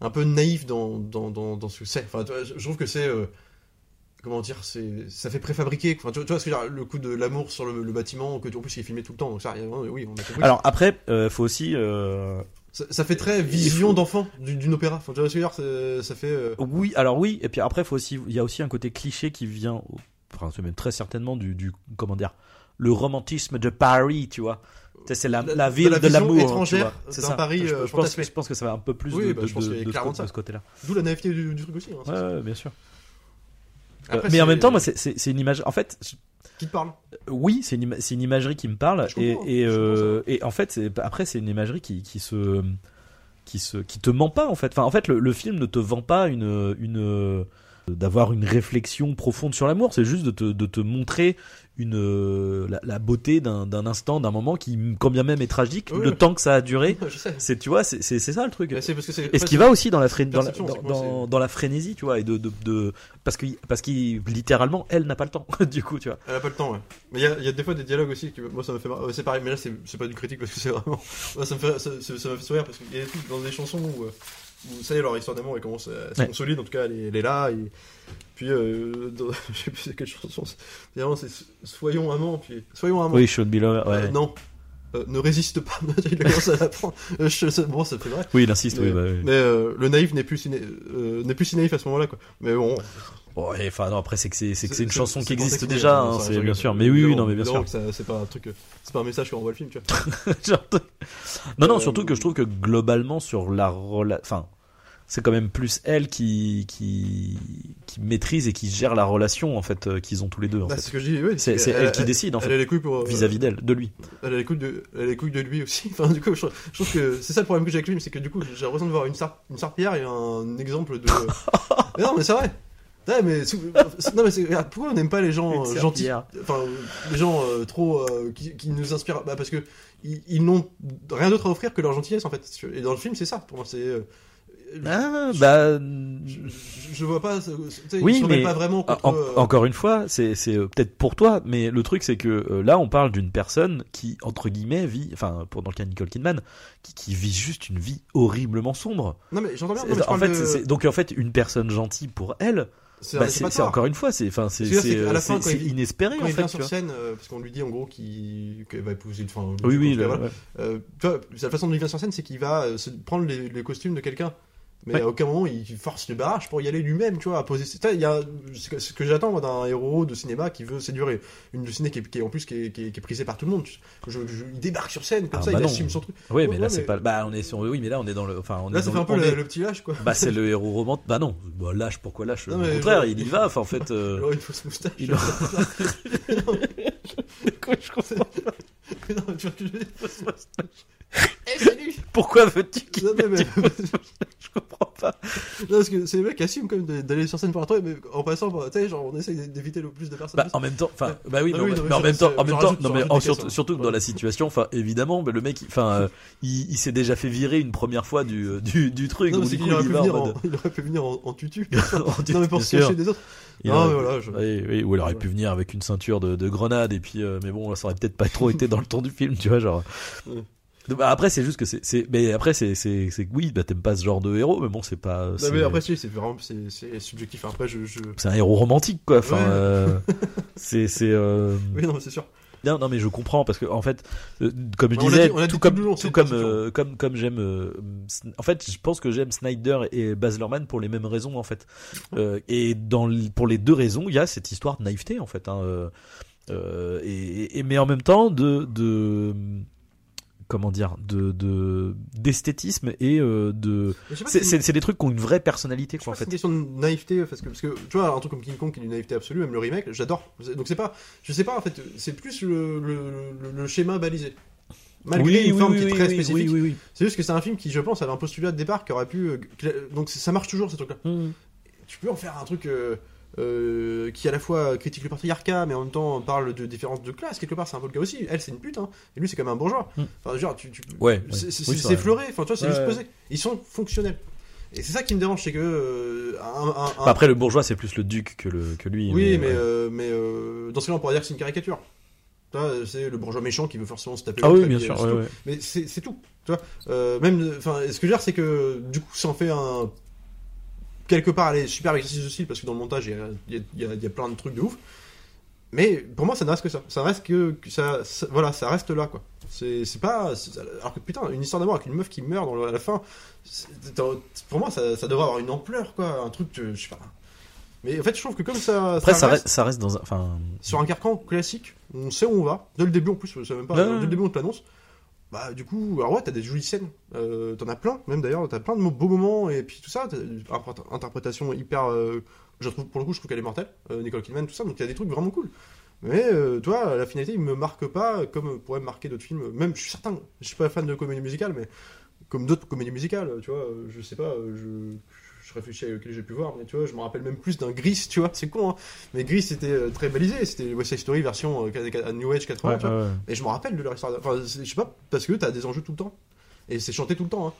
un peu naïf dans, dans, dans, dans ce que c'est. Enfin, je je trouve que c'est. euh, Comment dire, c'est ça fait préfabriqué. Enfin, tu vois, tu vois ce que je veux dire, le coup de l'amour sur le, le bâtiment, que en plus il est filmé tout le temps, donc ça, oui, on a compris. Alors après, euh, faut aussi, euh, ça, ça fait très vision d'enfant du- d'une opéra. Enfin, tu vois ce que ça fait. euh, oui, alors oui, et puis après, faut aussi, il y a aussi un côté cliché qui vient, enfin, c'est même très certainement du, du, comment dire, le romantisme de Paris, tu vois. C'est la, La- la de ville la de l'amour. tu étrangère. C'est ça. Paris, je, euh, je pense, je pense que ça va un peu plus Oui, de, bah, de- pense ce côté-là. D'où la naïveté du, du truc aussi. hein, Ouais, bien sûr. Après, mais en même temps, moi, c'est- une image. En fait, Qui te parle oui, c'est une, une imagerie qui me parle. Et, euh, et en fait, après, c'est une imagerie qui, qui se. Qui, se, qui te ment pas en fait. Enfin, en fait, le, le film ne te vend pas une, une d'avoir une réflexion profonde sur l'amour. C'est juste de te, de te montrer une la, la beauté d'un d'un instant, d'un moment qui, quand bien même est tragique, Oui, le oui. temps que ça a duré. C'est tu vois, c'est ça le truc. Mais c'est parce que c'est. Et ce qui va aussi dans la, dans, la, dans, que la frénésie, tu vois, et de, de, de parce que parce qu'il littéralement elle n'a pas le temps, du coup, tu vois. Elle a pas le temps, ouais. Mais il y a, il y a des fois des dialogues aussi qui, moi, ça me fait marrer. Ouais, C'est pareil, mais là, c'est c'est pas du critique parce que c'est vraiment. Moi, ça me fait, ça, ça- ça m'a fait sourire parce qu'il y a des trucs dans des chansons où, euh, où ça y est, leur histoire d'amour, elle commence à se Ouais. consolider. En tout cas, elle est, elle est là. Et puis, euh, dans- je sais plus c'est quelle chanson. c'est- Finalement, c'est Soyons amants. Puis, Soyons amants. Oui, Sean Belover, ouais. Euh, non. Euh, ne résiste pas. il commence à l'apprendre. Euh, je- bon, ça fait vrai. Oui, il insiste, Mais, oui, bah, oui. mais, euh, le naïf n'est plus, si, na- euh, n'est plus si naïf à ce moment-là, quoi. Mais bon. Bon, et enfin, non, après, c'est que c'est, c'est que c'est une chanson qui existe déjà, hein, c'est bien sûr. Mais oui, oui, non, mais bien sûr. C'est pas un truc, euh, c'est pas un message qu'on envoie le film, tu vois. Non, non, Euh, surtout que je trouve que globalement, sur la relation. Enfin, c'est quand même plus elle qui, qui, qui maîtrise et qui gère la relation, en fait, euh, qu'ils ont tous les deux, en Bah, fait. c'est ce que je dis, oui. C'est, c'est elle qui décide, en Elle a les couilles pour. vis-à-vis d'elle, de lui. Elle a les couilles de, elle a les couilles de lui aussi. Enfin, du coup, je, je trouve que c'est ça le problème que j'ai avec lui, c'est que du coup, j'ai l'impression de voir une, sar, une sarpillère et un exemple de. mais non, mais c'est vrai. Mais non, mais regarde, pourquoi on n'aime pas les gens euh, gentils. Enfin, les gens euh, trop. euh, qui, qui nous inspirent. Bah, parce que ils, ils n'ont rien d'autre à offrir que leur gentillesse, en fait. Et dans le film, c'est ça, pour moi. C'est. Ah, bah. je, je- je vois pas. Oui, mais pas vraiment En- contre. en- encore une fois, c'est c'est, peut-être pour toi, mais le truc c'est que là on parle d'une personne qui entre guillemets vit, enfin pour dans le cas de Nicole Kidman, qui, qui vit juste une vie horriblement sombre. Non mais j'entends bien. non, mais je en parle fait, de- c'est- c'est- donc en fait une personne gentille pour elle, c'est bah, encore une fois, c'est enfin c'est inespéré Quand en il fait. vient sur vois. scène, euh, parce qu'on lui dit en gros qu'il va épouser, enfin. Oui, oui, le- voilà. ouais. Euh, tu vois, la façon dont il vient sur scène, c'est qu'il va euh, se prendre les, les costumes de quelqu'un. Mais Ouais. à aucun moment il force le barrage pour y aller lui-même, tu vois, à poser. Il y a ce que, j'attends d'un héros de cinéma qui veut séduire une de ciné qui est, qui est en plus qui est, qui est- qui est prisée par tout le monde. Je- je- il débarque sur scène comme Ah, ça, bah il non. assume son truc. Oui, mais là ouais, c'est mais- pas. Bah on est sur. Oui, mais là on est dans le. Enfin on Là, est ça dans fait le- un peu le, est- le petit lâche quoi. Bah c'est le héros romantique. Bah non, bah lâche pourquoi lâche? Non, Au mais contraire, genre- il y va. Enfin en fait. euh, Alors une fausse moustache. il- Quoi, je comprends pas. Mais non, tu vois que je dire, fausse moustache. Pourquoi veux-tu qu'il Non, mais- une moustache Je comprends pas. Non, parce que c'est les mecs qui assument quand même d'aller sur scène pour un truc, mais en passant, par- tu sais, genre on essaye d'éviter le plus de personnes. Bah, en même temps, enfin, bah oui, Ah mais, oui, en- non, mais mais même temps, en même temps, non mais en- surtout, hein. surtout dans la situation, enfin, évidemment, mais le mec, enfin, euh, il, il s'est déjà fait virer une première fois du, euh, du, du truc, Non, mais donc du aurait il pu va en venir mode. en- il aurait pu venir en, en tutu. non, mais pour se cacher des autres. Il Non, aurait- mais voilà, je- Oui, oui, ou il aurait Ouais. pu venir avec une ceinture de, de grenade et puis, euh, mais bon, ça aurait peut-être pas trop été dans le ton du film, tu vois, genre. Ouais. Bah, après, c'est juste que c'est, c'est, mais après, c'est, c'est, c'est oui, bah, t'aimes pas ce genre de héros, mais bon, c'est pas. Non, mais après, si, c'est vraiment c'est- c'est subjectif. Après, je. je... c'est un héros romantique, quoi. Enfin, Ouais. euh, c'est, c'est. euh, Oui, non, c'est sûr. Non, non, mais je comprends parce que en fait, euh, comme je On l'a disais, dit- on l'a tout comme, tout long, tout comme, euh, comme, comme j'aime, euh, en fait, je pense que j'aime Snyder et Baz Luhrmann pour les mêmes raisons en fait. Euh, et dans, pour les deux raisons, il y a cette histoire de naïveté en fait. Hein, euh, et, et- mais en même temps de, de comment dire, de, de d'esthétisme et euh, de. C'est, si- des trucs qui ont une vraie personnalité quoi en fait. c'est une question de naïveté parce que, parce que tu vois un truc comme King Kong qui est une naïveté absolue même le remake j'adore donc c'est pas je sais pas en fait c'est plus le, le, le- le schéma balisé malgré une forme qui est très spécifique oui, oui. c'est juste que c'est un film qui je pense avait un postulat de départ qui aurait pu euh, donc ça marche toujours ces trucs là Mmh. tu peux en faire un truc euh, euh, qui à la fois critique le patriarcat mais en même temps parle de différence de classe quelque part c'est un peu le cas aussi elle c'est une pute hein, et lui c'est quand même un bourgeois Mm. enfin genre tu, tu Ouais, c'est ouais. Oui, enfin tu vois c'est Ouais, juste ouais. posé ils sont fonctionnels et c'est ça qui me dérange c'est que euh, un- un- un- Enfin, après, le bourgeois, c'est plus le duc que le que lui. oui, mais, ouais. euh, mais euh, dans ce cas-là, on pourrait dire que c'est une caricature. C'est le bourgeois méchant qui veut forcément se taper. Ah oui, bien sûr. ouais, ouais. Mais c'est c'est tout. Tu vois Euh, même, enfin, ce que je veux dire, c'est que du coup, ça en fait un quelque part, allez, super exercice de style parce que dans le montage, il y y y y a plein de trucs de ouf. Mais pour moi, ça ne reste que ça. Ça reste que, que ça, ça- voilà, ça reste là, quoi. C'est pas, alors que putain, une histoire d'amour avec une meuf qui meurt dans le- à la fin. Pour moi, ça, ça devrait avoir une ampleur, quoi. Un truc, euh, je sais pas. Mais en fait, je trouve que comme ça, Après, ça reste- ça reste dans un. Enfin, sur un carcan classique, on sait où on va. Dès le début, en plus, je sais même pas. Dès le début, on te l'annonce. Bah, du coup, alors ouais, t'as des jolies scènes. Euh, T'en as plein, même d'ailleurs. T'as plein de beaux moments et puis tout ça. T'as une interpré- interprétation hyper. euh, je trouve, pour le coup, je trouve qu'elle est mortelle. Euh, Nicole Kidman, tout ça. Donc il y a des trucs vraiment cool. Mais toi, la finalité, il me marque pas comme pourrait marquer d'autres films. Même, je suis certain, je suis pas fan de comédie musicale, mais comme d'autres comédies musicales, tu vois, je sais pas, je, je réfléchis à lequel j'ai pu voir, mais tu vois, je me rappelle même plus d'un Gris, tu vois, c'est con, hein. Mais Gris, c'était euh, très balisé, c'était West Side Story version euh, New Age 80, ouais, tu vois. ouais. Et je me rappelle de leur histoire. Enfin, je sais pas, parce que t'as des enjeux tout le temps. Et c'est chanté tout le temps. Hein.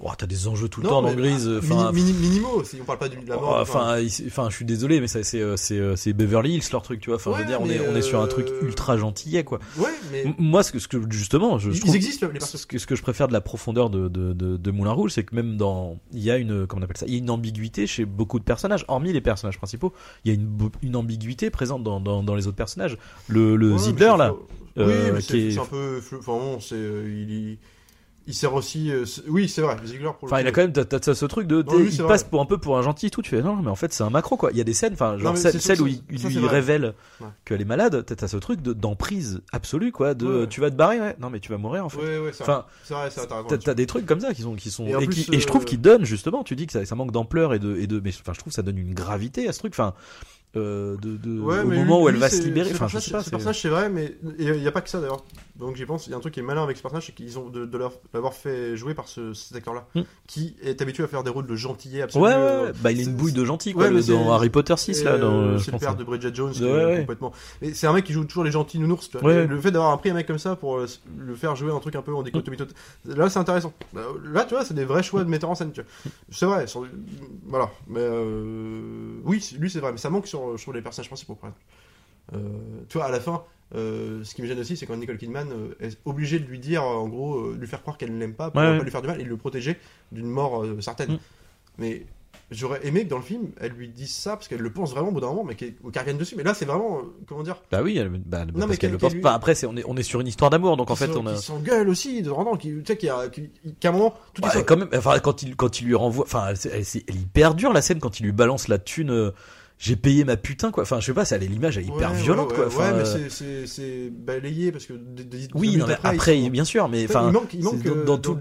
Oh, t'as des enjeux tout le Non, temps dans Grise. Enfin, mini- mini- minimaux, si on parle pas du- de la mort. Oh, Enfin, enfin, je suis désolé, mais ça, c'est, euh, c'est, euh, c'est Beverly Hills leur truc, tu vois. Enfin, je veux Ouais, dire, on est, on est sur un truc euh, ultra gentillet, quoi. ouais, mais M- Moi, ce que, ce que justement, je, je ils, trouve, ils existent, les ce que, ce que je préfère de la profondeur de, de, de, de Moulin Rouge, c'est que même dans, il y a une, comment on appelle ça, il y a une ambiguïté chez beaucoup de personnages, hormis les personnages principaux. Il y a une, ambiguïté présente dans, dans, dans les autres personnages. Le, le Ouais, c'est là, euh, oui, mais qui est- un peu. flou. Enfin, bon, c'est. il, il, il sert aussi. euh, oui, c'est vrai, Ziegler pour le Enfin, il a quand même, t'as, t'as ce truc de, Non, lui, il passe vrai. pour un peu pour un gentil et tout. Tu fais non, mais en fait, c'est un macro quoi. Il y a des scènes, enfin, genre mais celle, celle où il, ça, lui révèle Ouais. qu'elle est malade. T'as, ce truc de, d'emprise absolue quoi. De, Ouais, tu vas te barrer, ouais. Non, mais tu vas mourir en fait. Ouais, ouais. Enfin, t'as des trucs comme ça qui sont qui sont Et et, plus, qui- et je trouve euh, qu'ils donnent justement. Tu dis que ça, ça manque d'ampleur et de et de mais enfin je trouve que ça donne une gravité à ce truc. Enfin euh, de, de Ouais, au moment lui- où elle va se libérer. Enfin je sais pas. Ce c'est- personnage, c'est vrai, mais il n'y a pas que ça d'ailleurs. Donc j'y pense. Il y a un truc qui est malin avec ce personnage, c'est qu'ils ont de, de l'avoir fait jouer par ce, cet acteur-là, Hmm. qui est habitué à faire des rôles de gentillet absolu. Ouais, ouais, euh. Bah il a une bouille de gentil quoi Ouais, dans Harry Potter 6 Et, là. Euh, c'est le père hein. de Bridget Jones, qui est complètement. Mais c'est un mec qui joue toujours les gentils nounours. Tu vois. Ouais. Et Le fait d'avoir pris un mec comme ça pour euh, le faire jouer un truc un peu en dichotomie totale, là c'est intéressant. Là tu vois, c'est des vrais choix de metteur en scène. C'est vrai. Voilà, mais oui, lui c'est vrai, mais ça manque sur, sur les personnages principaux. Par exemple. Euh, tu vois, à la fin, euh, ce qui me gêne aussi, c'est quand Nicole Kidman euh, est obligée de lui dire, euh, en gros, euh, lui faire croire qu'elle ne l'aime pas pour Ouais, pas lui faire du mal et le protéger d'une mort euh, certaine. Mm. Mais j'aurais aimé que dans le film, elle lui dise ça parce qu'elle le pense vraiment au bout d'un moment, mais qu'elle qu'elle revienne dessus. Mais là, c'est vraiment, euh, comment dire, Bah oui, elle, bah, parce qu'elle le pense lui- pas. Après, c'est, on, est, on est sur une histoire d'amour, donc en fait, on a. qui s'engueule aussi de temps, qui, tu sais, qui un moment, tout est Ouais, quand même, enfin, quand il, quand il lui renvoie, enfin, c'est, est hyper dure la scène quand il lui balance la thune. J'ai payé ma putain, quoi. Enfin, je sais pas, ça, l'image est hyper Ouais, violente, ouais, quoi. ouais, Enfin, ouais, mais euh, c'est- c'est balayé parce que des- oui, non, mais après, sont- bien sûr, mais enfin, il manque, il manque dans, euh, dans tout.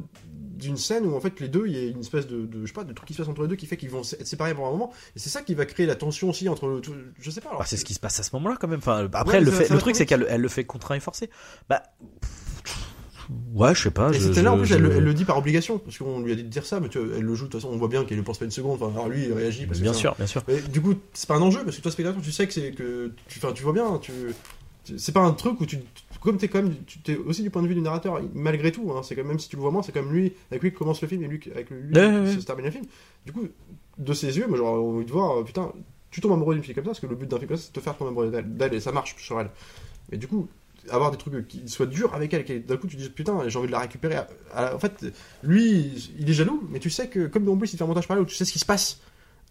d'une scène où en fait les deux, il y a une espèce de, de- je sais pas, de truc qui se passe entre les deux qui fait qu'ils vont être séparés pour un moment. Et c'est ça qui va créer la tension aussi entre, le- je sais pas. Bah, c'est ce qui se passe à ce moment-là, quand même. Enfin, après, elle le fait. Le truc, c'est qu'elle, elle le fait contraint et forcé. Bah, ouais, je sais pas. Et cette scène-là, en plus, elle, je- le- elle le dit par obligation, parce qu'on lui a dit de dire ça, mais tu vois, elle le joue, de toute façon, on voit bien qu'elle ne pense pas une seconde. Enfin, alors lui, il réagit parce que Bien un- sûr, bien sûr. Mais du coup, c'est pas un enjeu, parce que toi, spectateur, tu sais que c'est que. Tu, enfin, tu vois bien, tu. C'est pas un truc où tu. Comme t'es quand même. Tu t'es aussi du point de vue du narrateur, malgré tout, hein, c'est quand même, même si tu le vois moins, c'est comme lui, avec lui qui commence le film et lui avec lui Ouais, ouais, qui ouais. se termine le film. Du coup, de ses yeux, moi j'aurais envie de voir, euh, putain, tu tombes amoureux d'une fille comme ça, parce que le but d'un film comme ça, c'est de te faire tomber amoureux d'elle, d'elle, et ça marche sur elle. Mais du coup, avoir des trucs qui soient durs avec elle, d'un coup tu dis putain, j'ai envie de la récupérer. En fait, lui, il est jaloux, mais tu sais que, comme en plus il fait un montage parallèle où tu sais ce qui se passe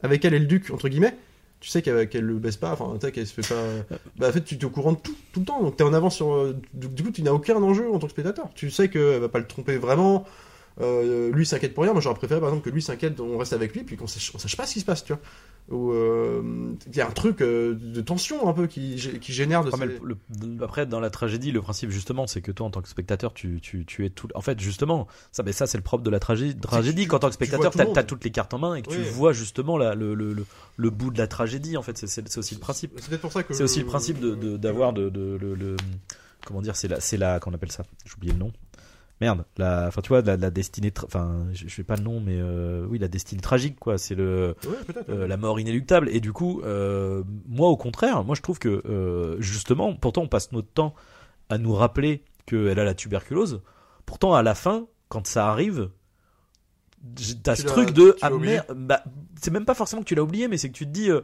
avec elle et le duc, entre guillemets, tu sais qu'elle qu'elle le baisse pas, enfin, tu sais qu'elle se fait pas. Bah, en fait, tu es au courant de tout, tout le temps, donc t'es en avance sur. euh, Du, du coup, tu n'as aucun enjeu en tant que spectateur. Tu sais qu'elle va pas le tromper vraiment. Euh, lui s'inquiète pour rien. Moi, j'aurais préféré par exemple que lui s'inquiète, on reste avec lui, puis qu'on sache, on sache pas ce qui se passe, tu vois. Ou euh, il y a un truc euh, de tension un peu qui, qui génère de mais ces- le- le- après, dans la tragédie, le principe justement, c'est que toi, en tant que spectateur, tu, tu, tu es tout. En fait, justement, ça, mais ça, c'est le propre de la tragédie. tragédie tu- qu'en tant que tu spectateur, monde. as toutes les cartes en main et que tu vois justement la, le, le, le, le bout de la tragédie. En fait, c'est- aussi le principe. C'est peut-être pour ça que. C'est aussi le principe de de- d'avoir de, de, le, le- comment dire, c'est la, c'est la, qu'on appelle ça. J'ai oublié le nom. Merde, la, enfin tu vois, la, la destinée, enfin, je, je sais pas le nom, mais euh, oui, la destinée tragique, quoi. C'est le, Ouais, euh, la mort inéluctable. Et du coup, euh, moi au contraire, moi je trouve que justement, pourtant on passe notre temps à nous rappeler qu'elle a la tuberculose. Pourtant à la fin, quand ça arrive, t'as ce truc de ah merde, bah, c'est même pas forcément que tu l'as oublié, mais c'est que tu te dis, ouais,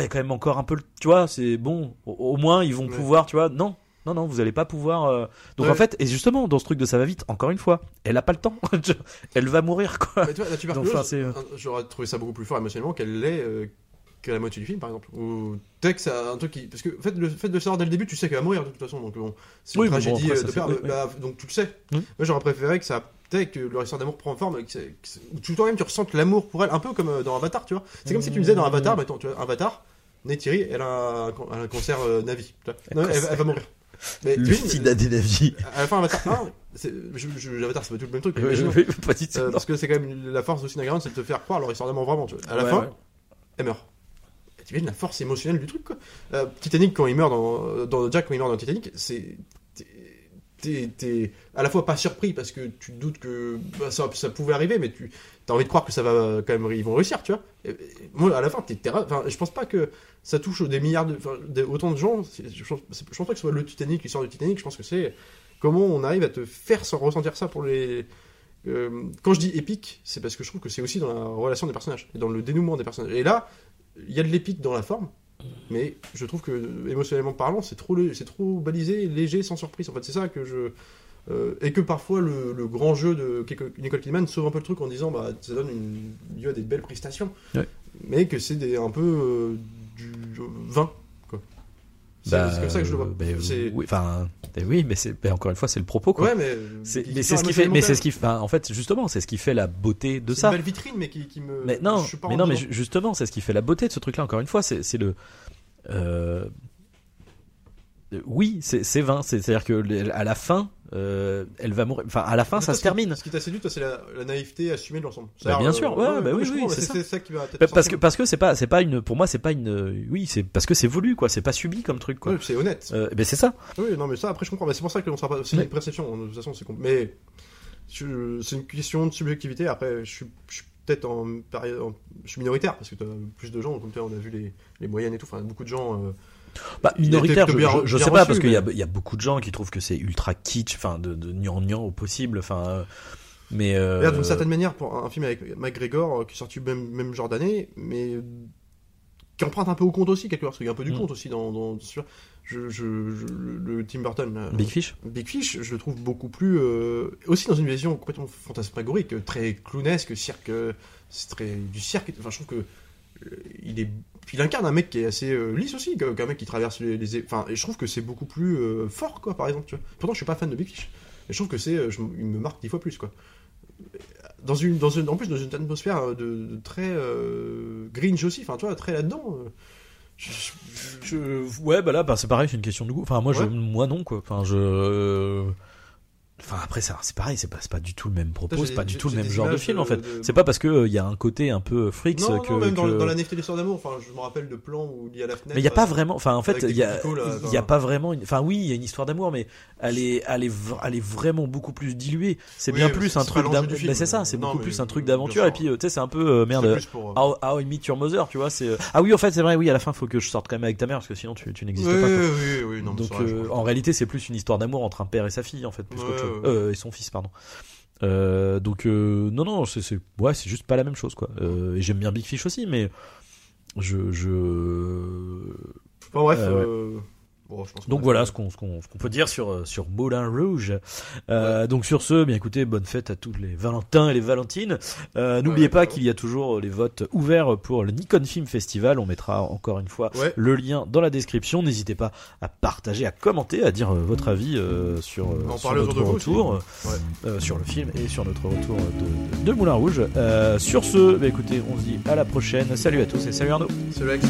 il y a quand même encore un peu, le- tu vois, c'est bon, au, au moins ils vont Ouais. pouvoir, tu vois, non. Non, non, vous allez pas pouvoir. euh, Donc Ouais. en fait, et justement, dans ce truc de ça va vite, encore une fois, elle a pas le temps. elle va mourir, quoi. Mais tu vois, la tuberculose, enfin, c'est, euh, un- j'aurais trouvé ça beaucoup plus fort émotionnellement qu'elle l'est euh, qu'à la moitié du film, par exemple. Ou sais que c'est un truc qui. Parce que en fait, le fait de le savoir dès le début, tu sais qu'elle va mourir de toute façon. Donc bon, c'est Oui, une mais bon, tragédie après, euh, ça de fait- oui, oui. bah, donc tu le sais. Mm. Moi, j'aurais préféré que ça. Peut-être que leur histoire d'amour prend forme, et que c'est- que c'est- où tout toi-même tu ressentes l'amour pour elle, un peu comme euh, dans Avatar, tu vois. C'est comme si tu me disais dans Avatar, Mm. mettons, tu vois, Avatar, Neytiri, elle a un, elle a un cancer euh, Navi. tu vois. Un Non, elle, cancer. elle va mourir. Mais sida des navis. à la fin, Avatar 1, c'est- pas tout le même truc. Ouais, pas Euh, parce que c'est quand même la force de Cinégaron, c'est de te faire croire leur histoire d'amour vraiment. Tu vois. À la Ouais, fin, ouais. elle meurt. T'imagines la force émotionnelle du truc, quoi. Euh, Titanic, quand il meurt dans, dans Jack, quand il meurt dans Titanic, c'est. t'es à la fois pas surpris parce que tu te doutes que bah, ça, ça pouvait arriver, mais tu as envie de croire que ça va quand même, ils vont réussir, tu vois. Moi, à la fin, t'es enfin, je pense pas que ça touche des milliards de. autant de gens. Je pense, pense pas que ce soit le Titanic, l'histoire du Titanic, je pense que c'est comment on arrive à te faire ressentir ça pour les. Euh, quand je dis épique, c'est parce que je trouve que c'est aussi dans la relation des personnages et dans le dénouement des personnages. Et là, il y a de l'épique dans la forme, mais je trouve que émotionnellement parlant, c'est trop, c'est trop balisé, léger, sans surprise. En fait, c'est ça que je. Euh, et que parfois le, le grand jeu de Nicole Kidman sauve un peu le truc en disant bah ça donne une, lieu à des belles prestations, Ouais. mais que c'est des, un peu euh, du vin quoi. C'est Bah, c'est comme ça que je le vois. C'est- oui, enfin, oui, mais c'est encore une fois, c'est le propos, quoi. Ouais, mais C'est- mais c'est ce qui fait, mais c'est ce qui, enfin, en fait, justement, c'est ce qui fait la beauté de C'est ça. une belle vitrine, mais qui, qui me. Mais non, je suis pas mais non, mais justement, c'est ce qui fait la beauté de ce truc-là. Encore une fois, c'est c'est le. euh, Oui, c'est c'est vain. C'est- C'est-à-dire que à la fin, euh, elle va mourir. Enfin, à la fin, ça toi, se termine. Ce qui t'a séduit, toi, c'est la, la naïveté assumée de l'ensemble. Bah, bien sûr, ouais, bah oui, oui, c'est ça. qui va. Bah, Parce que parce que c'est pas c'est pas une pour moi c'est pas une oui c'est parce que c'est voulu quoi c'est pas subi comme truc quoi. Ouais, c'est honnête. Euh, ben c'est ça. Oui, non, mais ça, après, je comprends. Mais c'est pour ça que l'on sera pas. C'est Ouais. une perception. De toute façon, c'est. Mais c'est une question de subjectivité. Après, je suis, peut-être en période. en- Je suis minoritaire parce que t'as plus de gens. Comme tu vois, on a vu les, les moyennes et tout. Enfin, beaucoup de gens. Bah, minoritaire, je, bien- je, je bien sais pas, parce qu'il y a, mais- il y a beaucoup de gens qui trouvent que c'est ultra kitsch, enfin, de, de gnangnan au possible, enfin, euh, Mais euh, d'une certaine manière, pour un film avec McGregor euh, qui est sorti même, même genre d'année, mais euh, qui emprunte un peu au conte aussi, quelque part, parce qu'il y a un peu du Mm. conte aussi dans, dans sur- je, je, je- le, Tim Burton. Big Fish. Big Fish, je le trouve beaucoup plus. euh, aussi dans une vision complètement fantasmagorique, très clownesque, cirque. C'est très du cirque. Enfin, je trouve que. euh, il est. Il incarne un mec qui est assez euh, lisse aussi, qu'un mec qui traverse les. les- Enfin, et je trouve que c'est beaucoup plus euh, fort, quoi, par exemple. Tu vois. Pourtant, je suis pas fan de Big Fish. Et je trouve que c'est. euh, je- il me marque dix fois plus, quoi. Dans une, dans une, en plus, dans une atmosphère de, de très Grinch aussi, enfin, tu vois, très là-dedans. je- je- Je- ouais, bah là, bah, c'est pareil, c'est une question de goût. Enfin, moi, je, moi non, quoi. Enfin, je. Enfin, après, ça, c'est pareil, c'est pas, c'est pas du tout le même propos, c'est pas du tout le même genre de film, en fait. de- C'est pas parce que il y a un côté un peu freaks Non, que. non, même dans, que- dans la nef d'histoire d'amour, enfin, je me rappelle de plans où il y a la fenêtre. Mais il y a pas euh, vraiment. Enfin, en fait, il y a, picots, là, il y a pas vraiment. Une... Enfin, oui, il y a une histoire d'amour, mais elle est, elle est, elle est vraiment beaucoup plus diluée. C'est Oui, bien mais plus un truc d'amour. film. c'est ça, c'est beaucoup mais plus un truc d'aventure. Et puis, euh, tu sais, c'est un peu euh, merde. euh, How, I Meet Your Mother, tu vois. C'est. euh, Ah oui, en fait, c'est vrai. Oui, à la fin, faut que je sorte quand même avec ta mère parce que sinon, tu, n'existes pas. mais Donc euh, en réalité c'est plus une histoire d'amour entre un père et sa fille en fait plus Chose. ouais. Euh, et son fils pardon. Euh, donc euh, non non c'est c'est ouais c'est juste pas la même chose quoi. Euh, et j'aime bien Big Fish aussi mais je je Enfin, bref. Euh, ouais. Bon, je pense donc voilà ce qu'on ce qu'on ce qu'on peut dire sur sur Moulin Rouge. Euh, Donc sur ce, bien écoutez, bonne fête à tous les Valentins et les Valentines. Euh, N'oubliez Ouais, pas qu'il y a toujours les votes ouverts pour le Nikon Film Festival. On mettra encore une fois Ouais. le lien dans la description. N'hésitez pas à partager, à commenter, à dire euh, votre avis euh, sur, euh, sur notre retour, Ouais. euh, sur le film et sur notre retour de, de Moulin Rouge. Euh, sur ce, bah, écoutez, on se dit à la prochaine. Salut à tous et salut Arnaud. Lex.